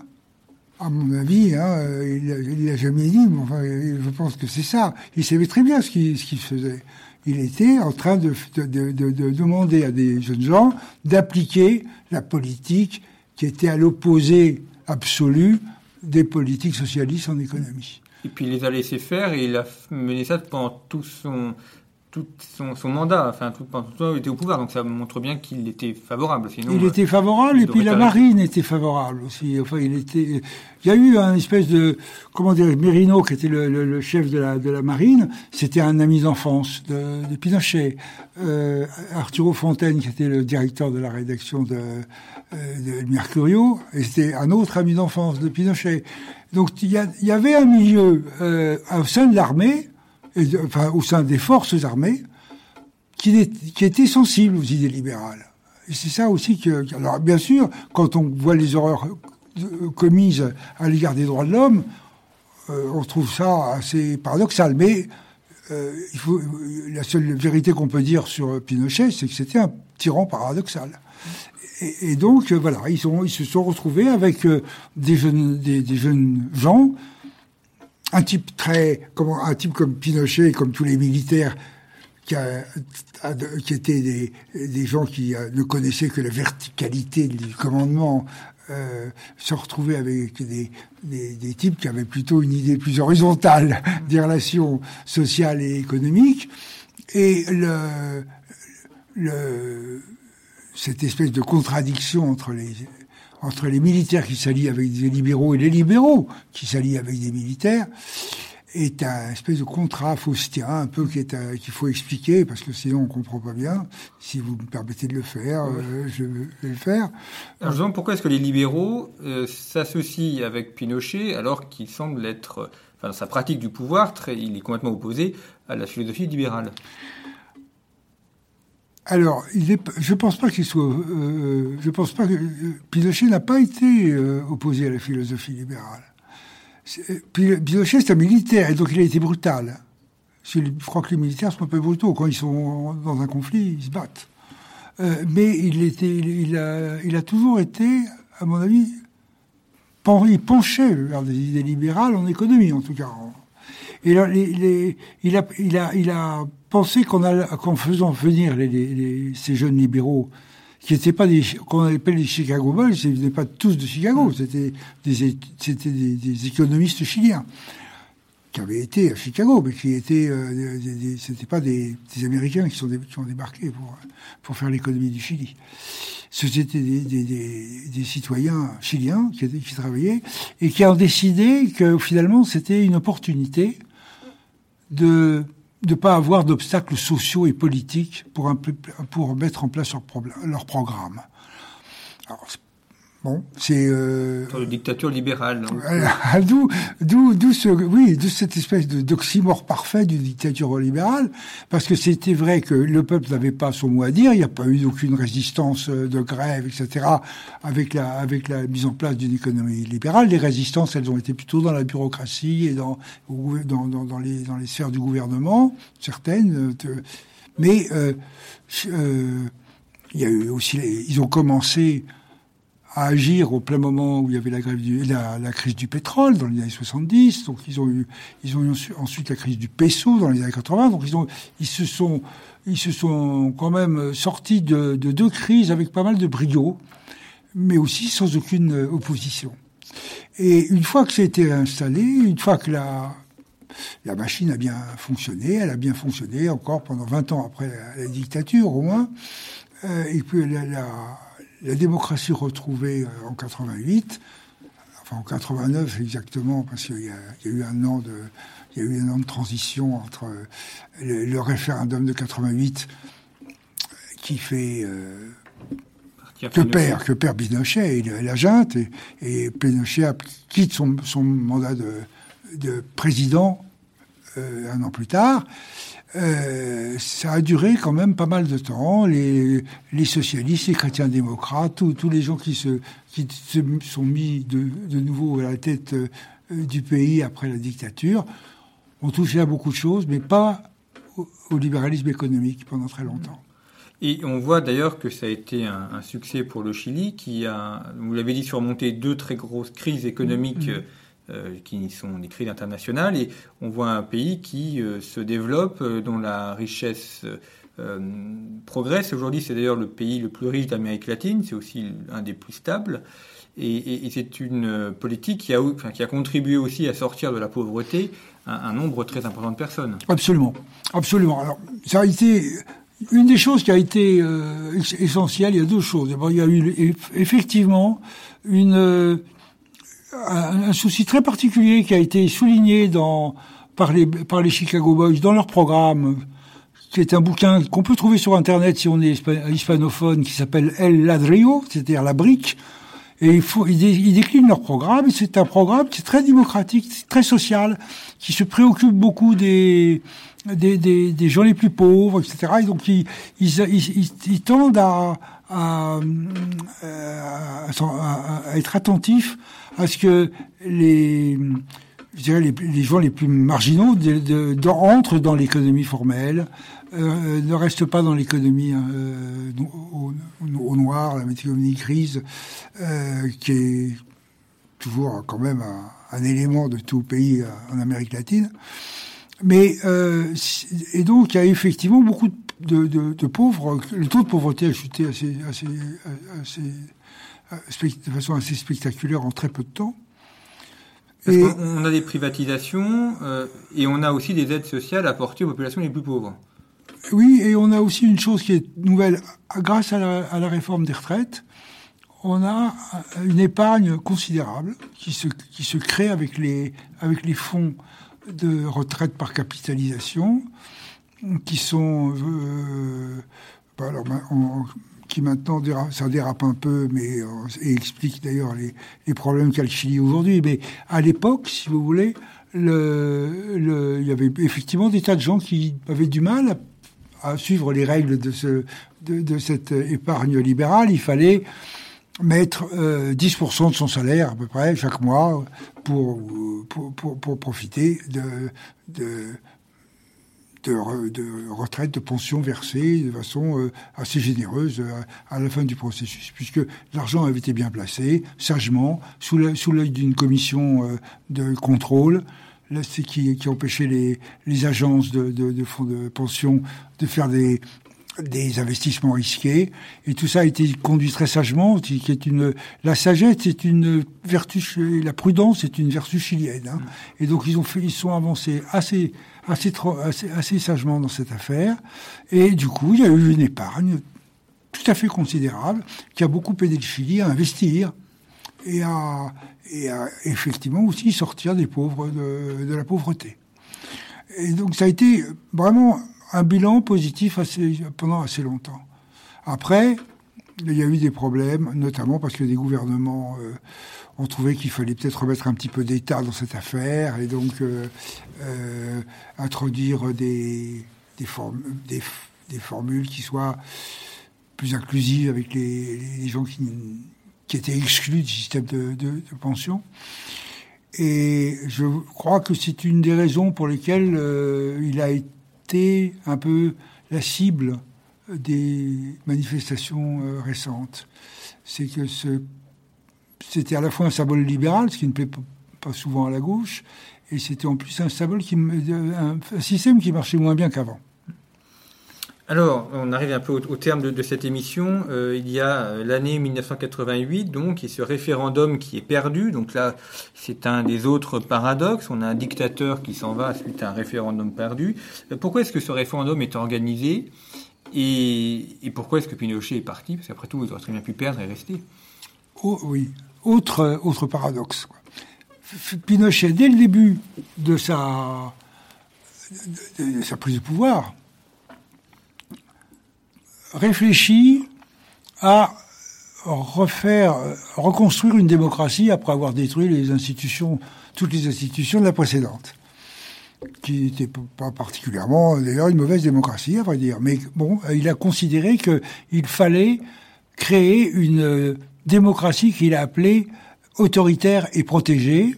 à mon avis, hein, il l'a jamais dit, mais enfin, je pense que c'est ça. Il savait très bien ce qu'il faisait. Il était en train de, de demander à des jeunes gens d'appliquer la politique qui était à l'opposé absolu des politiques socialistes en économie. Et puis il les a laissés faire et il a mené ça pendant tout son, tout son, mandat, enfin tout, tout temps, il était au pouvoir, donc ça montre bien qu'il était favorable. Sinon, il était favorable, et puis la marine était favorable aussi. Enfin, il était. Il y a eu un espèce de comment dire, Merino, qui était le, le, chef de la de la marine, c'était un ami d'enfance de, de, Pinochet. Euh, Arturo Fontaine, qui était le directeur de la rédaction de, euh, de Mercurio, et c'était un autre ami d'enfance de Pinochet. Donc il y, y avait un milieu euh, au sein de l'armée au sein des forces armées, qui, qui était sensible aux idées libérales. C'est ça aussi que, alors bien sûr, quand on voit les horreurs commises à l'égard des droits de l'homme, euh, on trouve ça assez paradoxal. Mais euh, la seule vérité qu'on peut dire sur Pinochet, c'est que c'était un tyran paradoxal. Et, donc, voilà, ils, se sont retrouvés avec des, jeunes, des jeunes gens un type très, un type comme Pinochet, comme tous les militaires, qui, a, qui étaient des, des, gens qui euh, ne connaissaient que la verticalité du commandement, euh, se retrouver avec des, des, des, types qui avaient plutôt une idée plus horizontale des relations sociales et économiques. Et le, le, cette espèce de contradiction entre les, entre les militaires qui s'allient avec des libéraux et les libéraux qui s'allient avec des militaires est un espèce de contrat faustien, un peu qu'il faut expliquer, parce que sinon on comprend pas bien. Si vous me permettez de le faire, euh, je vais le faire. Alors, pourquoi est-ce que les libéraux euh, s'associent avec Pinochet alors qu'il semble être, enfin, dans sa pratique du pouvoir, très, il est complètement opposé à la philosophie libérale? Alors, il est, je pense pas qu'il soit. Euh, je pense pas que Pinochet n'a pas été euh, opposé à la philosophie libérale. Pinochet c'est un militaire et donc il a été brutal. Je crois que les militaires sont un peu brutaux quand ils sont dans un conflit, ils se battent. Euh, mais il était, il a, il a toujours été, à mon avis, il vers des idées libérales en économie en tout cas. Et là, les, il, a, il, a, il a pensé qu'en faisant venir les, ces jeunes libéraux, qui n'étaient pas des, qu'on appelle les Chicago Boys, ce n'étaient pas tous de Chicago, c'était des, c'était des, économistes chiliens qui avaient été à Chicago, mais qui étaient, euh, c'était pas des, Américains qui, sont qui ont débarqué pour, pour faire l'économie du Chili. C'était des, des, des, citoyens chiliens qui, qui travaillaient et qui ont décidé que finalement c'était une opportunité de ne pas avoir d'obstacles sociaux et politiques pour, mettre en place leur, programme. Bon, c'est euh, une dictature libérale. D'où, d'où, d'où ce, oui, de cette espèce de d'oxymore parfait d'une dictature libérale, parce que c'était vrai que le peuple n'avait pas son mot à dire. Il n'y a pas eu aucune résistance euh, de grève, etc. Avec la avec la mise en place d'une économie libérale, les résistances, elles ont été plutôt dans la bureaucratie et dans dans, dans, dans les dans les sphères du gouvernement, certaines. Euh, mais euh, euh, il y a eu aussi, ils ont commencé à agir au plein moment où il y avait la, grève la, crise du pétrole dans les années 70. Donc ils ont eu, ils ont eu ensuite la crise du peso dans les années 80. Donc ils ont, ils se sont, ils se sont quand même sortis de, de deux crises avec pas mal de brio, mais aussi sans aucune opposition. Et une fois que ça a été installé, une fois que la, la machine a bien fonctionné, elle a bien fonctionné encore pendant 20 ans après la, dictature au moins, euh, et puis la la démocratie retrouvée euh, en 88, enfin en 89 exactement, parce qu'il y, a eu un an de, il y a eu un an de transition entre euh, le, référendum de 88 qui fait euh, que perd que perd Pinochet et la junte et, Pinochet quitte son, son mandat de, de président un an plus tard euh, ça a duré quand même pas mal de temps. Les, les socialistes, les chrétiens démocrates, tous les gens qui se, qui se sont mis de, de nouveau à la tête euh, du pays après la dictature ont touché à beaucoup de choses, mais pas au, libéralisme économique pendant très longtemps. Et on voit d'ailleurs que ça a été un, un, succès pour le Chili, qui a, vous l'avez dit, surmonté deux très grosses crises économiques. Mm-hmm. Euh, qui sont des crises internationales, et on voit un pays qui euh, se développe, euh, dont la richesse progresse. Aujourd'hui, c'est d'ailleurs le pays le plus riche d'Amérique latine, c'est aussi un des plus stables. Et, c'est une politique qui a, qui a contribué aussi à sortir de la pauvreté un, nombre très important de personnes. Absolument, absolument. Alors, ça a été une des choses qui a été essentielle. Il y a deux choses. D'abord, il y a eu effectivement une un, souci très particulier qui a été souligné dans, par, les, par les Chicago Boys dans leur programme, qui est un bouquin qu'on peut trouver sur Internet si on est hispanophone, qui s'appelle El Ladrillo, c'est-à-dire la brique. Et il faut, ils, déclinent leur programme. C'est un programme qui est très démocratique, très social, qui se préoccupe beaucoup des, des, des, gens les plus pauvres, etc. Et donc ils, ils, ils tendent à, à, à, à, être attentifs à ce que les, je dirais, les, les gens les plus marginaux de, de, de, entrent dans l'économie formelle, euh, ne restent pas dans l'économie euh, au, au, noir, la économie grise, euh, qui est toujours quand même un, un, élément de tout pays en Amérique latine. Mais et donc il y a effectivement beaucoup de, de, de, pauvres. Le taux de pauvreté a chuté assez, assez, assez, de façon assez spectaculaire en très peu de temps. Parce et, on a des privatisations euh, et on a aussi des aides sociales apportées aux populations les plus pauvres. Oui, et on a aussi une chose qui est nouvelle. Grâce à la, à la réforme des retraites, on a une épargne considérable qui se, qui se crée avec les, avec les fonds de retraite par capitalisation, qui sont... Euh, bah alors, qui maintenant dérape, ça dérape un peu, mais et explique d'ailleurs les, problèmes qu'a le Chili aujourd'hui. Mais à l'époque, si vous voulez, le, le, il y avait effectivement des tas de gens qui avaient du mal à, suivre les règles de, ce, de, cette épargne libérale. Il fallait mettre euh, 10% de son salaire à peu près chaque mois pour, pour, pour, profiter de de, de, retraite, de pension versée de façon euh, assez généreuse euh, à la fin du processus, puisque l'argent avait été bien placé, sagement, sous l'œil d'une commission euh, de contrôle, là, qui, qui empêchait les, les agences de, de, de, fonds de pension de faire des, des investissements risqués. Et tout ça a été conduit très sagement qui est une la sagesse c'est une vertu la prudence c'est une vertu chilienne hein. et donc ils ont fait ils sont avancés assez assez, sagement dans cette affaire. Et du coup, il y a eu une épargne tout à fait considérable qui a beaucoup aidé le Chili à investir et à, effectivement aussi sortir des pauvres de, la pauvreté. Et donc ça a été vraiment un bilan positif pendant assez longtemps. Après, il y a eu des problèmes, notamment parce que des gouvernements euh, ont trouvé qu'il fallait peut-être remettre un petit peu d'État dans cette affaire et donc euh, euh, introduire des, form des, formules qui soient plus inclusives avec les, gens qui, étaient exclus du système de, de, pension. Et je crois que c'est une des raisons pour lesquelles il a été un peu la cible des manifestations euh, récentes. C'est que c'était à la fois un symbole libéral, ce qui ne plaît pas souvent à la gauche, et c'était en plus un symbole qui, un, système qui marchait moins bien qu'avant. Alors, on arrive un peu au, terme de, cette émission. Euh, il y a euh, l'année 1988, donc, et ce référendum qui est perdu. Donc là, c'est un des autres paradoxes. On a un dictateur qui s'en va suite à un référendum perdu. Euh, pourquoi est-ce que ce référendum est organisé? Et, pourquoi est-ce que Pinochet est parti? Parce qu'après tout, il aurait très bien pu perdre et rester. Oh, oui. Autre, autre paradoxe. Pinochet, dès le début de sa, de, de sa prise de pouvoir, réfléchit à refaire, reconstruire une démocratie après avoir détruit les institutions, toutes les institutions de la précédente, qui n'était pas particulièrement, d'ailleurs, une mauvaise démocratie, à vrai dire. Mais bon, il a considéré qu'il fallait créer une démocratie qu'il a appelée autoritaire et protégée,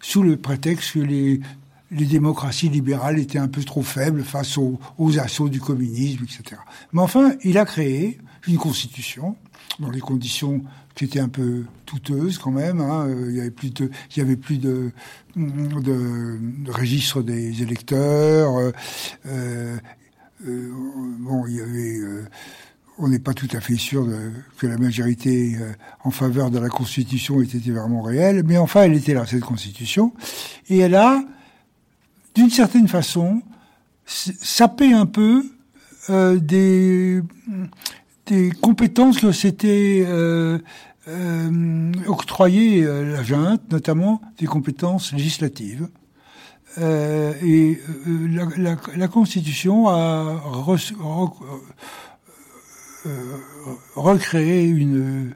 sous le prétexte que les, les démocraties libérales étaient un peu trop faibles face aux, aux, assauts du communisme, etc. Mais enfin, il a créé une constitution dans les conditions qui étaient un peu douteuses quand même. Hein. Il y avait plus de, il y avait plus de, de, de registre des électeurs. Euh, euh, bon, il y avait euh, on n'est pas tout à fait sûr de, que la majorité euh, en faveur de la Constitution était vraiment réelle, mais enfin, elle était là, cette Constitution, et elle a, d'une certaine façon, sapé un peu euh, des, des compétences que s'était euh, euh, octroyées la junte, notamment des compétences législatives. Euh, et la, la, la, Constitution a reçu, euh, recréer une,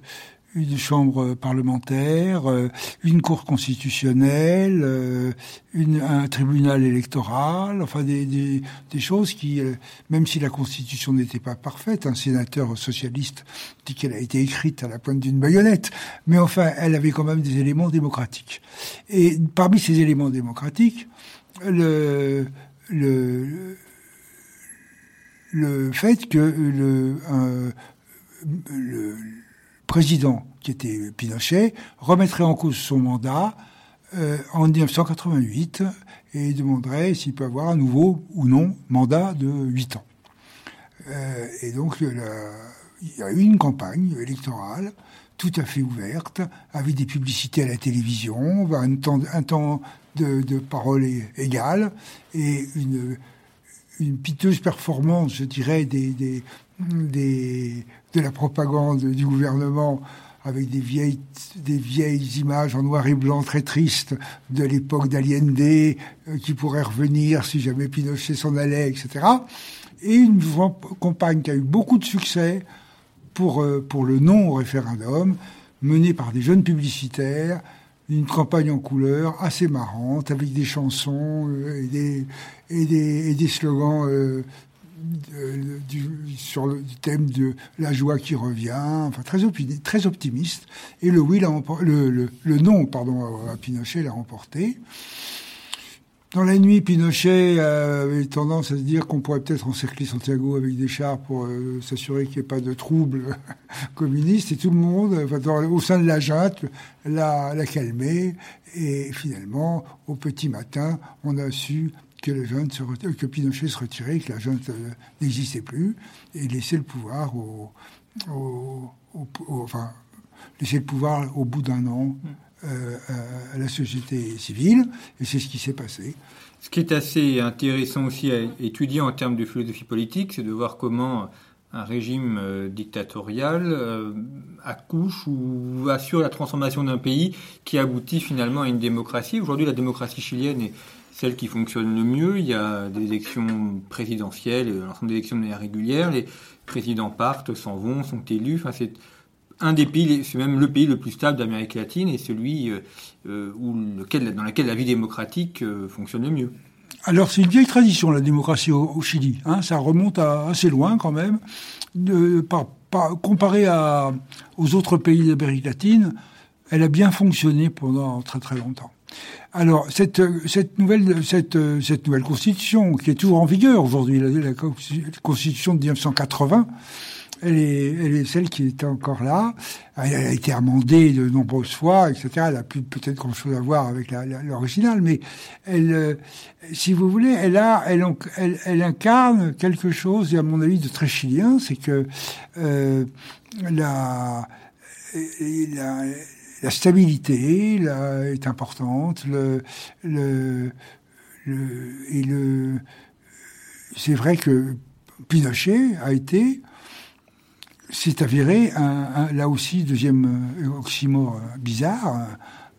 une chambre parlementaire, euh, une cour constitutionnelle, euh, une, un tribunal électoral, enfin des, des, des choses qui, euh, même si la constitution n'était pas parfaite, un sénateur socialiste dit qu'elle a été écrite à la pointe d'une baïonnette, mais enfin elle avait quand même des éléments démocratiques. Et parmi ces éléments démocratiques, le, le, le fait que le, le président, qui était Pinochet, remettrait en cause son mandat euh, en 1988 et demanderait s'il peut avoir un nouveau ou non mandat de 8 ans. Euh, et donc, il y a eu une campagne électorale tout à fait ouverte, avec des publicités à la télévision, un temps, de, parole égale et une, piteuse performance, je dirais, des, de la propagande du gouvernement avec des vieilles, des vieilles images en noir et blanc très tristes de l'époque d'Allende euh, qui pourraient revenir si jamais Pinochet s'en allait, etc. Et une campagne qui a eu beaucoup de succès pour, euh, pour le non au référendum, menée par des jeunes publicitaires, une campagne en couleur assez marrante, avec des chansons euh, et, des, et, des, et des slogans sur le thème de la joie qui revient, enfin très, très optimiste. Et le oui, le, le, le, non, pardon, à, Pinochet l'a remporté. Dans la nuit, Pinochet avait tendance à se dire qu'on pourrait peut-être encercler Santiago avec des chars pour euh, s'assurer qu'il n'y ait pas de troubles communistes. Et tout le monde, enfin, au sein de la junte, l'a calmé. Et finalement, au petit matin, on a su que, le jeune se que Pinochet se retirait, que la junte euh, n'existait plus, et laisser le pouvoir au, enfin, laisser le pouvoir au bout d'un an mm. euh, à la société civile, et c'est ce qui s'est passé. Ce qui est assez intéressant aussi à étudier en termes de philosophie politique, c'est de voir comment un régime euh, dictatorial accouche ou assure la transformation d'un pays qui aboutit finalement à une démocratie. Aujourd'hui, la démocratie chilienne est celle qui fonctionne le mieux. Il y a des élections présidentielles, l'ensemble des élections de manière régulière. Les présidents partent, s'en vont, sont élus. Enfin, c'est un pays, même le pays le plus stable d'Amérique latine et celui euh, euh, où dans lequel la vie démocratique euh, fonctionne le mieux. Alors c'est une vieille tradition la démocratie au, Chili. Hein, ça remonte assez loin quand même. Comparé aux autres pays d'Amérique latine, elle a bien fonctionné pendant très très longtemps. Alors cette, cette nouvelle cette, cette nouvelle constitution qui est toujours en vigueur aujourd'hui, la, constitution de 1980, elle est, elle est celle qui est encore là. Elle a été amendée de nombreuses fois, etc. Elle a plus peut-être grand-chose à voir avec l'original, mais elle, euh, si vous voulez, elle incarne quelque chose, à mon avis, de très chilien, c'est que euh, la la stabilité là, est importante. Le, le, le, c'est vrai que Pinochet a été, s'est avéré, un, là aussi, deuxième oxymore bizarre,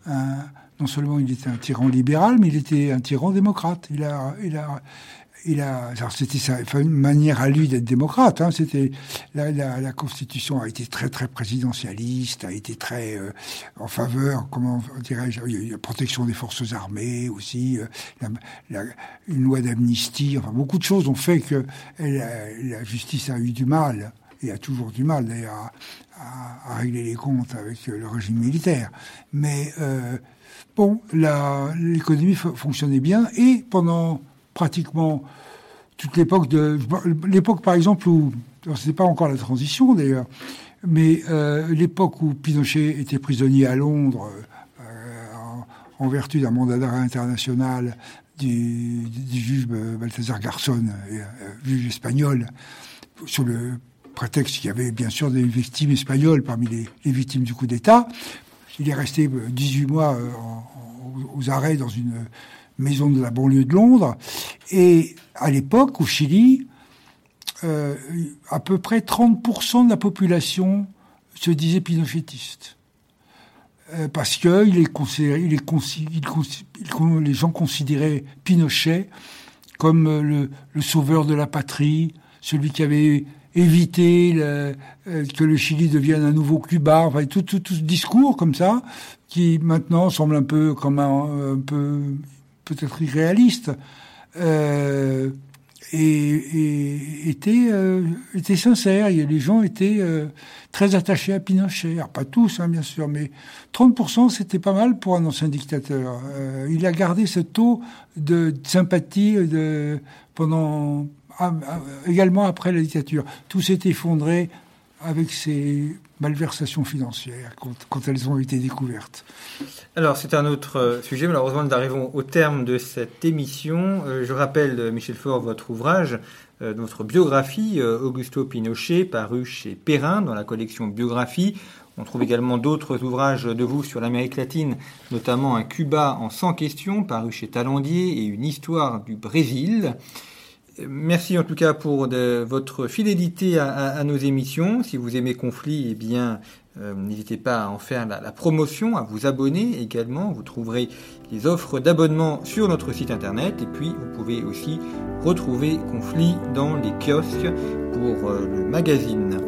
non seulement il était un tyran libéral, mais il était un tyran démocrate. Il a, il a, il a, c'était sa manière à lui d'être démocrate. Hein, c'était la, la, la, Constitution a été très très présidentialiste, a été très euh, en faveur, comment dirais-je, la protection des forces armées aussi, euh, la, une loi d'amnistie, enfin beaucoup de choses ont fait que la, justice a eu du mal et a toujours du mal d'ailleurs à, à, régler les comptes avec le régime militaire. Mais euh, bon, l'économie fonctionnait bien et pendant pratiquement toute l'époque de l'époque par exemple où c'était pas encore la transition d'ailleurs, mais euh, l'époque où Pinochet était prisonnier à Londres euh, en, vertu d'un mandat d'arrêt international du, juge Balthazar Garçon, euh, juge espagnol, sur le prétexte qu'il y avait bien sûr des victimes espagnoles parmi les, victimes du coup d'État. Il est resté 18 mois aux arrêts dans une maison de la banlieue de Londres. Et à l'époque, au Chili, euh, à peu près 30% de la population se disait pinochetiste. Euh, parce que les gens considéraient Pinochet comme le, le, sauveur de la patrie, celui qui avait éviter le, que le Chili devienne un nouveau Cuba, tout, tout, tout ce discours comme ça, qui maintenant semble un peu comme un, un peu peut-être irréaliste. Euh, et, était, euh, était sincère. Les gens étaient euh, très attachés à Pinochet. pas tous, hein, bien sûr, mais 30%, c'était pas mal pour un ancien dictateur. Euh, il a gardé ce taux de, sympathie pendant, ah, ah, également après la dictature. Tout s'est effondré avec ces malversations financières quand, elles ont été découvertes. Alors c'est un autre euh, sujet, malheureusement nous arrivons au terme de cette émission. Euh, je rappelle, euh, Michel Faure, votre ouvrage, notre biographie, Augusto Pinochet, paru chez Perrin dans la collection Biographie. On trouve également d'autres ouvrages de vous sur l'Amérique latine, notamment un Cuba en 100 questions, paru chez Talandier, et une histoire du Brésil. Merci en tout cas pour votre fidélité à, nos émissions. Si vous aimez Conflit, eh bien, euh, n'hésitez pas à en faire la, promotion, à vous abonner également. Vous trouverez les offres d'abonnement sur notre site internet. Et puis, vous pouvez aussi retrouver Conflit dans les kiosques pour euh, le magazine.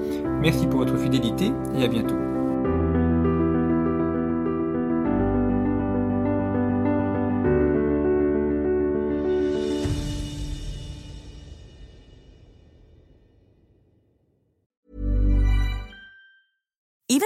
Merci pour votre fidélité et à bientôt.